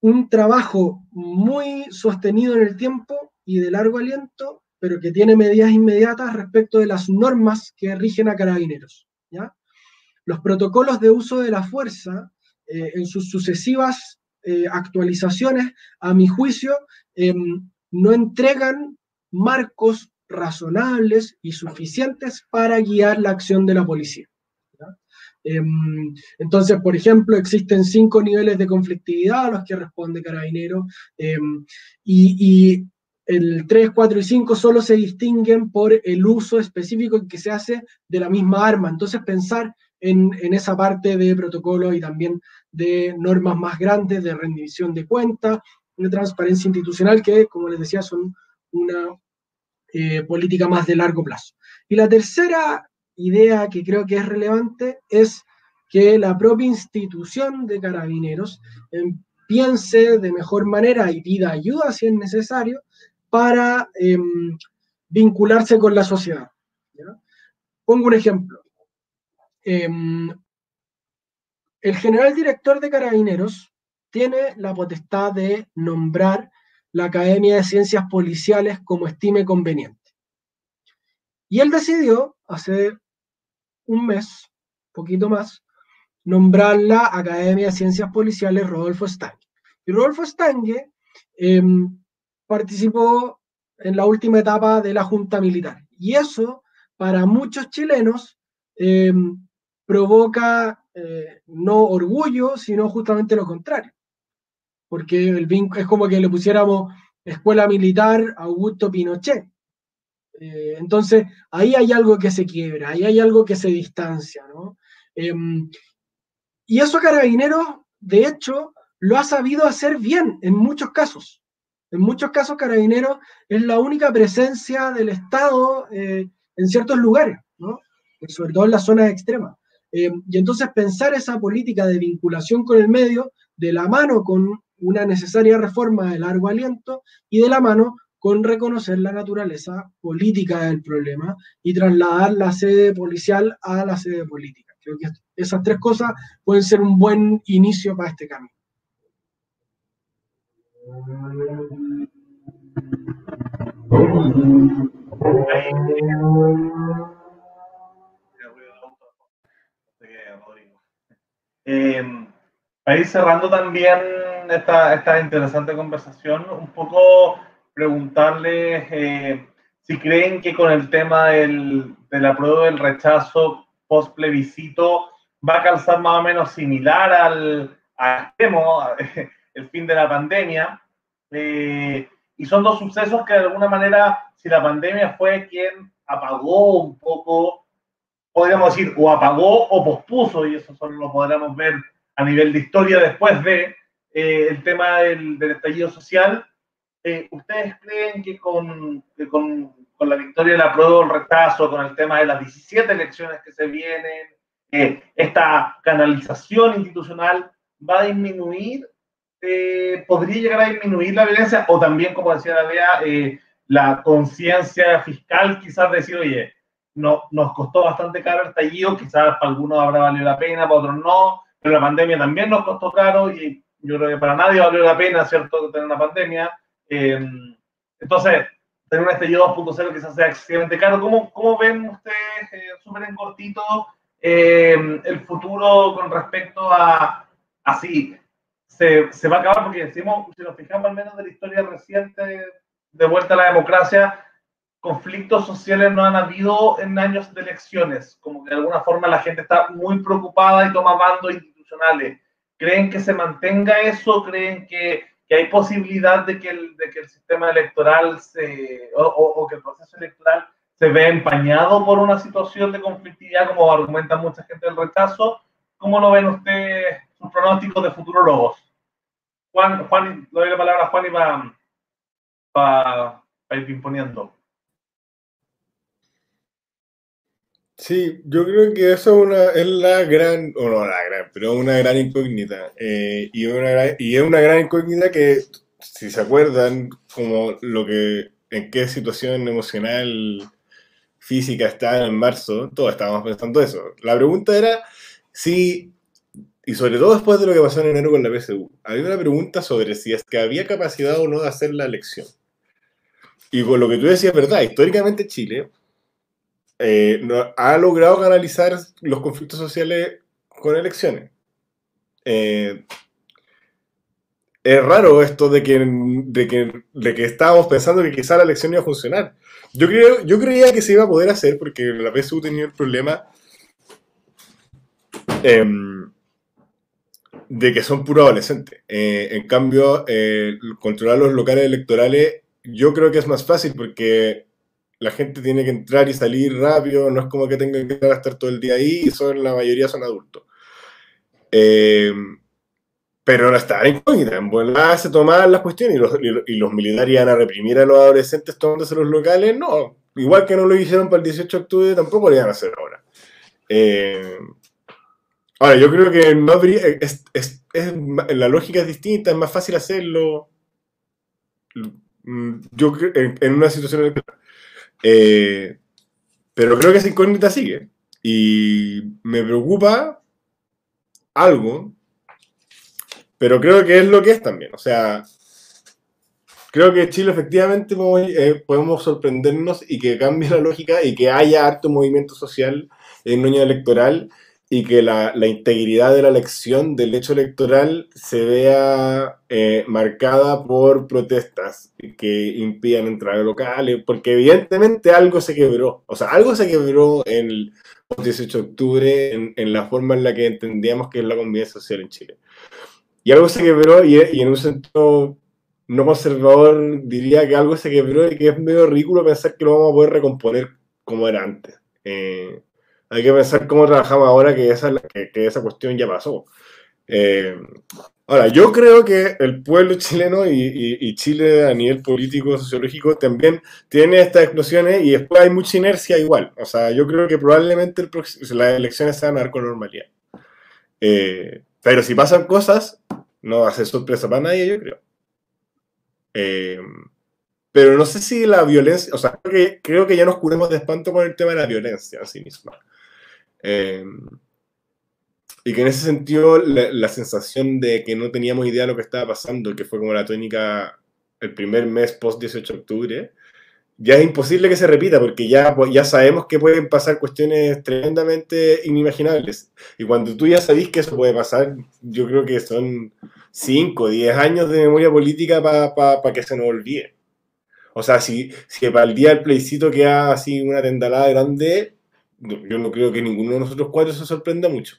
un trabajo muy sostenido en el tiempo y de largo aliento, pero que tiene medidas inmediatas respecto de las normas que rigen a carabineros. ¿ya? Los protocolos de uso de la fuerza, eh, en sus sucesivas eh, actualizaciones, a mi juicio, em, no entregan marcos razonables y suficientes para guiar la acción de la policía. Em, entonces, por ejemplo, existen cinco niveles de conflictividad a los que responde Carabinero em, y, el 3, 4 y 5 solo se distinguen por el uso específico que se hace de la misma arma. Entonces, pensar en, esa parte de protocolo y también de normas más grandes de rendición de cuentas, de transparencia institucional, que, como les decía, son una eh, política más de largo plazo. Y la tercera idea que creo que es relevante es que la propia institución de carabineros em, piense de mejor manera y pida ayuda si es necesario para em, vincularse con la sociedad. Pongo un ejemplo. Em, el general director de carabineros tiene la potestad de nombrar la Academia de Ciencias Policiales como estime conveniente. Y él decidió hace un mes, poquito más, nombrar la Academia de Ciencias Policiales Rodolfo Stange. Y Rodolfo Stange em, participó en la última etapa de la Junta Militar. Y eso, para muchos chilenos, em, provoca eh, no orgullo, sino justamente lo contrario. Porque el es como que le pusiéramos Escuela Militar Augusto Pinochet. Eh, entonces, ahí hay algo que se quiebra, ahí hay algo que se distancia, ¿no? Em, y eso Carabineros, de hecho, lo ha sabido hacer bien en muchos casos. En muchos casos Carabineros es la única presencia del Estado eh, en ciertos lugares, ¿no? sobre todo en las zonas extremas. Em, y entonces pensar esa política de vinculación con el medio de la mano con una necesaria reforma de largo aliento y de la mano con reconocer la naturaleza política del problema y trasladar la sede policial a la sede política. Creo que esas tres cosas pueden ser un buen inicio para este cambio.
Eh, para ir cerrando también esta, esta interesante conversación, un poco preguntarles eh, si creen que con el tema del, del apruebo del rechazo post plebiscito va a calzar más o menos similar al, al (laughs) el fin de la pandemia. Eh, y son dos sucesos que de alguna manera, si la pandemia fue quien apagó un poco, podríamos decir, o apagó o pospuso, y eso solo lo podremos ver a nivel de historia después de eh, el tema del, del estallido social, eh, ¿ustedes creen que con, con, con, la victoria de la prueba el retraso, con el tema de las 17 elecciones que se vienen, eh, esta canalización institucional va a disminuir, eh, podría llegar a disminuir la violencia o también, como decía la Bea, la conciencia fiscal, quizás decir, oye, no, nos costó bastante caro el estallido, quizás para algunos habrá valido la pena, para otros no, pero la pandemia también nos costó caro y yo creo que para nadie valió la pena, ¿cierto?, tener una pandemia. Eh, entonces, tener un estallido 2.0 quizás sea extremadamente caro. ¿Cómo, cómo ven ustedes, eh, súper en cortito, eh, el futuro con respecto a, así, se, se, va a acabar? Porque decimos, si nos fijamos al menos de la historia reciente de vuelta a la democracia, conflictos sociales no han habido en años de elecciones, como que de alguna forma la gente está muy preocupada y toma bandos institucionales ¿Creen que se mantenga eso? ¿Creen que, que hay posibilidad de que, el, de que el sistema electoral se, o, o, que el proceso electoral se vea empañado por una situación de conflictividad, como argumenta mucha gente del rechazo? ¿Cómo lo ven ustedes, sus pronósticos de futurólogos? Juan, Juan, doy la palabra a Juan y va, va, va ir imponiendo.
Sí, yo creo que eso es, una, la gran, o no la gran, pero una gran incógnita. Eh, y, una y es una gran incógnita que, si se acuerdan, como lo que, en qué situación emocional, física está en marzo, todos estábamos pensando eso. La pregunta era si, y sobre todo después de lo que pasó en enero con la PSU, había una pregunta sobre si es que había capacidad o no de hacer la elección. Y con lo que tú decías, verdad, históricamente Chile eh, ha logrado canalizar los conflictos sociales con elecciones. Eh, es raro esto de que, de, que, de que estábamos pensando que quizá la elección iba a funcionar. Yo, creía que se iba a poder hacer porque la PSU tenía el problema em, de que son puros adolescentes. Eh, en cambio, controlar los locales electorales yo creo que es más fácil porque la gente tiene que entrar y salir rápido, no es como que tengan que estar todo el día ahí, y son, la mayoría son adultos. Eh, pero no está incógnita, en buena se tomaban las cuestiones y los, militares iban a reprimir a los adolescentes tomándose los locales, no, igual que no lo hicieron para el 18 de octubre, tampoco lo iban a hacer ahora. Eh, ahora, yo creo que no habría, la lógica es distinta, es más fácil hacerlo. Mm, yo en, en una situación electoral. Eh, pero creo que esa incógnita sigue. Y me preocupa algo, pero creo que es lo que es también. O sea, creo que Chile efectivamente eh, podemos sorprendernos y que cambie la lógica y que haya harto movimiento social en un año electoral y que la, integridad de la elección, del hecho electoral, se vea eh, marcada por protestas que impidan entrar a locales, porque evidentemente algo se quebró, o sea, algo se quebró en el 18 de octubre en, la forma en la que entendíamos que es la convivencia social en Chile. Y algo se quebró y, en un sentido no conservador diría que algo se quebró y que es medio ridículo pensar que lo vamos a poder recomponer como era antes. Eh, hay que pensar cómo trabajamos ahora que esa, que, esa cuestión ya pasó. Eh, ahora, yo creo que el pueblo chileno y, Chile a nivel político, sociológico, también tiene estas explosiones y después hay mucha inercia igual. O sea, yo creo que probablemente las elecciones se van a dar con normalidad. Eh, pero si pasan cosas, no va a ser sorpresa para nadie, yo creo. Eh, pero no sé si la violencia, o sea, creo que, creo que ya nos curemos de espanto con el tema de la violencia a sí misma. Em, y que en ese sentido la, sensación de que no teníamos idea de lo que estaba pasando, que fue como la tónica el primer mes post 18 de octubre, ya es imposible que se repita porque ya, pues, ya sabemos que pueden pasar cuestiones tremendamente inimaginables. Y cuando tú ya sabes que eso puede pasar, yo creo que son 5, 10 años de memoria política para que se nos olvide. O sea, si, si para el día del plebiscito queda así una tendalada grande, yo no creo que ninguno de nosotros cuatro se sorprenda mucho.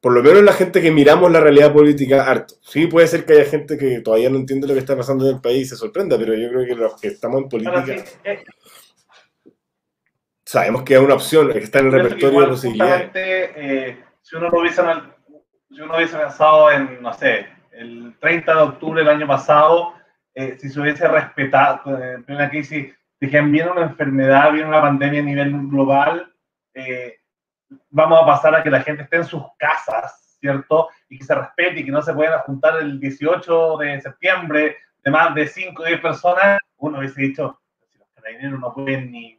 Por lo menos la gente que miramos la realidad política harto. Sí, puede ser que haya gente que todavía no entiende lo que está pasando en el país y se sorprenda, pero yo creo que los que estamos en política eh, sabemos que es una opción, que está en el repertorio de posibilidades.
Eh, si, uno lo hubiese, si uno hubiese pensado en, no sé, el 30 de octubre del año pasado, eh, si se hubiese respetado, en plena crisis, dijeron, viene una enfermedad, viene una pandemia a nivel global, eh, vamos a pasar a que la gente esté en sus casas, ¿cierto? Y que se respete y que no se puedan juntar el 18 de septiembre de más de 5 o 10 personas, uno hubiese dicho, si los carabineros no pueden ni,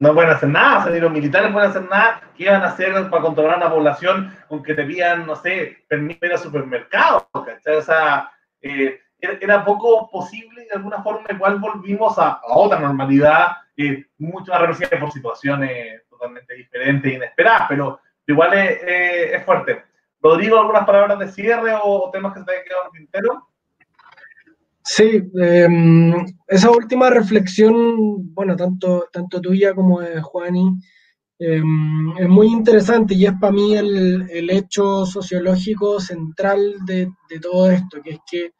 no pueden hacer nada, o ni los militares pueden hacer nada, ¿qué iban a hacer para controlar a la población aunque te pidan, no sé, permiso ir al supermercado? O sea, eh, era, poco posible de alguna forma igual volvimos a, otra normalidad, eh, mucho más reducida por situaciones totalmente diferente e inesperada, pero igual es, fuerte. Rodrigo, ¿algunas palabras de cierre o temas que se te hayan quedado en el tintero?
Sí, em, esa última reflexión, bueno, tanto, tanto tuya como de Juani, Em, es muy interesante y es para mí el, hecho sociológico central de, todo esto, que es que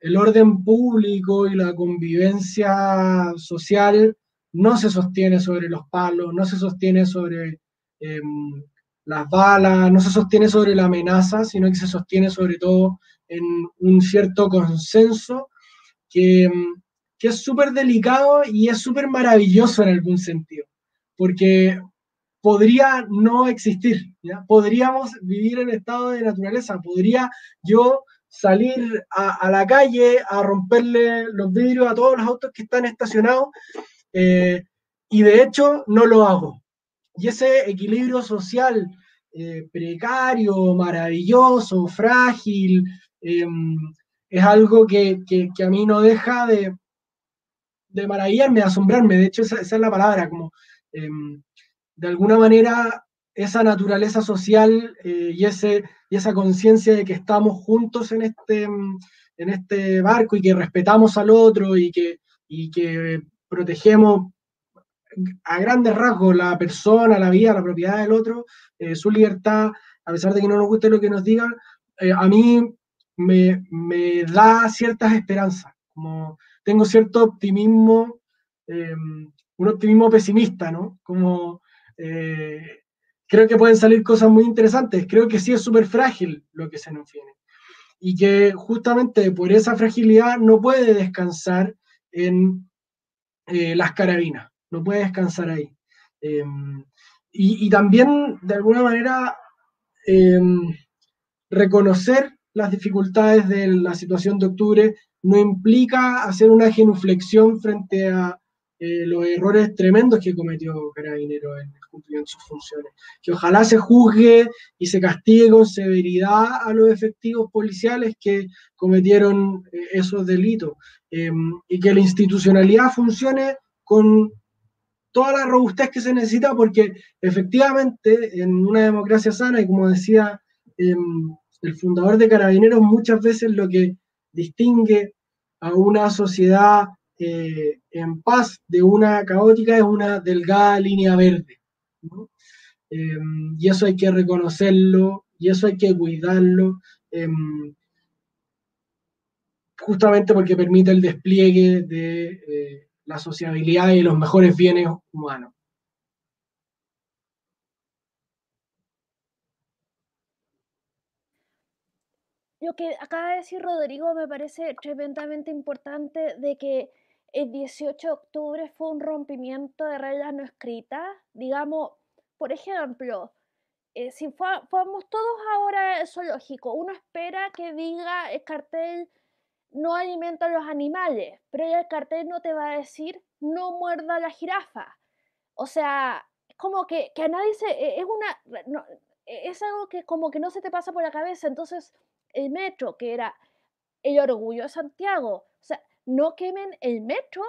el orden público y la convivencia social no se sostiene sobre los palos, no se sostiene sobre em, las balas, no se sostiene sobre la amenaza, sino que se sostiene sobre todo en un cierto consenso que, que es súper delicado y es súper maravilloso en algún sentido porque podría no existir, podríamos vivir en estado de naturaleza, podría yo salir a, la calle a romperle los vidrios a todos los autos que están estacionados eh, y de hecho no lo hago. Y ese equilibrio social eh, precario, maravilloso, frágil, em, es algo que, a mí no deja de, de maravillarme, de asombrarme. De hecho, esa, esa es la palabra, como Em, de alguna manera esa naturaleza social eh, y, ese, y esa conciencia de que estamos juntos en este, en este barco y que respetamos al otro y que, y que protegemos a grandes rasgos la persona, la vida, la propiedad del otro, eh, su libertad, a pesar de que no nos guste lo que nos digan, eh, a mí me, me, da ciertas esperanzas, como tengo cierto optimismo em, un optimismo pesimista, ¿no? Como eh, creo que pueden salir cosas muy interesantes, creo que sí es súper frágil lo que se nos viene y que justamente por esa fragilidad no puede descansar en eh, las carabinas, no puede descansar ahí. Em, y, también, de alguna manera, em, reconocer las dificultades de la situación de octubre no implica hacer una genuflexión frente a eh, los errores tremendos que cometió Carabinero en el cumplimiento de sus funciones. Que ojalá se juzgue y se castigue con severidad a los efectivos policiales que cometieron eh, esos delitos em, y que la institucionalidad funcione con toda la robustez que se necesita porque efectivamente en una democracia sana y como decía em, el fundador de Carabineros muchas veces lo que distingue a una sociedad eh, en paz de una caótica es una delgada línea verde. Em, y eso hay que reconocerlo, y eso hay que cuidarlo, em, justamente porque permite el despliegue de eh, la sociabilidad y los mejores bienes humanos.
Lo que acaba de decir Rodrigo me parece tremendamente importante de que el 18 de octubre fue un rompimiento de reglas no escritas. Digamos, por ejemplo, eh, si fuéramos todos ahora al zoológico, uno espera que diga el cartel no alimenta a los animales, pero el cartel no te va a decir no muerda a la jirafa. O sea, es como que, a nadie se... E, es una... E, es algo que como que no se te pasa por la cabeza. Entonces, el metro, que era el orgullo de Santiago, o sea, no quemen el metro.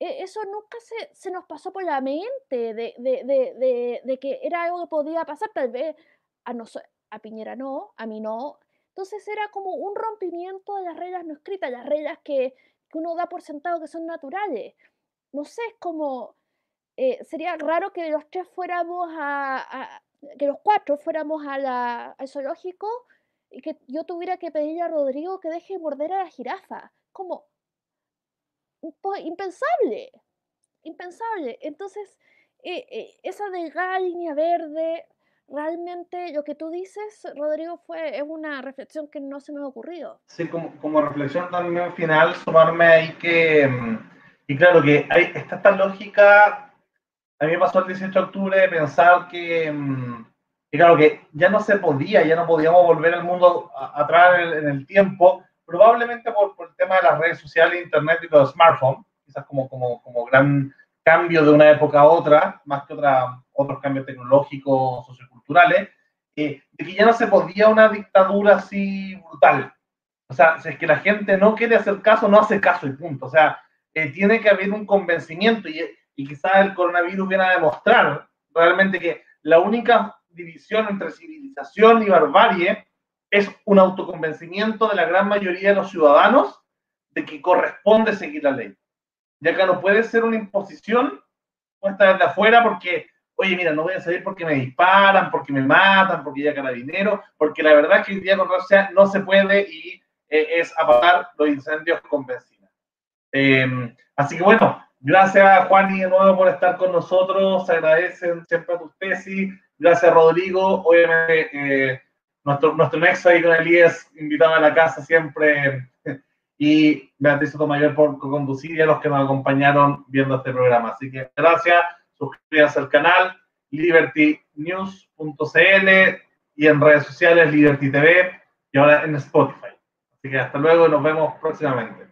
E, eso nunca se, se, nos pasó por la mente de, de, de, que era algo que podía pasar, tal vez a, no, a Piñera no, a mí no. Entonces era como un rompimiento de las reglas no escritas, las reglas que, que uno da por sentado que son naturales. No sé, es como, eh, sería raro que los tres fuéramos a, que los cuatro fuéramos a la, al zoológico y que yo tuviera que pedirle a Rodrigo que deje morder a la jirafa. Como, impensable, impensable. Entonces, eh, eh, esa delgada línea verde, realmente lo que tú dices, Rodrigo, fue, es una reflexión que no se me ha ocurrido.
Sí, como, como reflexión también final, sumarme ahí que, mm, y claro que hay, está esta lógica, a mí me pasó el 18 de octubre de pensar que, mm, que, claro, que ya no se podía, ya no podíamos volver al mundo atrás en el tiempo, probablemente por, por, el tema de las redes sociales, internet y los smartphones, quizás como, como, como gran cambio de una época a otra, más que otra, otros cambios tecnológicos, socioculturales, eh, de que ya no se podía una dictadura así brutal. O sea, si es que la gente no quiere hacer caso, no hace caso y punto. O sea, eh, tiene que haber un convencimiento y, y quizás el coronavirus viene a demostrar realmente que la única división entre civilización y barbarie es un autoconvencimiento de la gran mayoría de los ciudadanos de que corresponde seguir la ley. Ya que no puede ser una imposición puesta desde afuera porque oye, mira, no voy a salir porque me disparan, porque me matan, porque ya carabinero, porque la verdad que hoy día con Rusia no se puede y eh, es apagar los incendios con benzina. Em, así que bueno, gracias Juan y de nuevo por estar con nosotros, se agradecen siempre tus tesis, gracias Rodrigo, obviamente eh, nuestro, nuestro nexo ahí con Elías, invitado a la casa siempre, (laughs) y Beatriz Sotomayor por conducir y a los que nos acompañaron viendo este programa. Así que gracias suscríbanse al canal libertynews.cl y en redes sociales Liberty TV y ahora en Spotify. Así que hasta luego y nos vemos próximamente.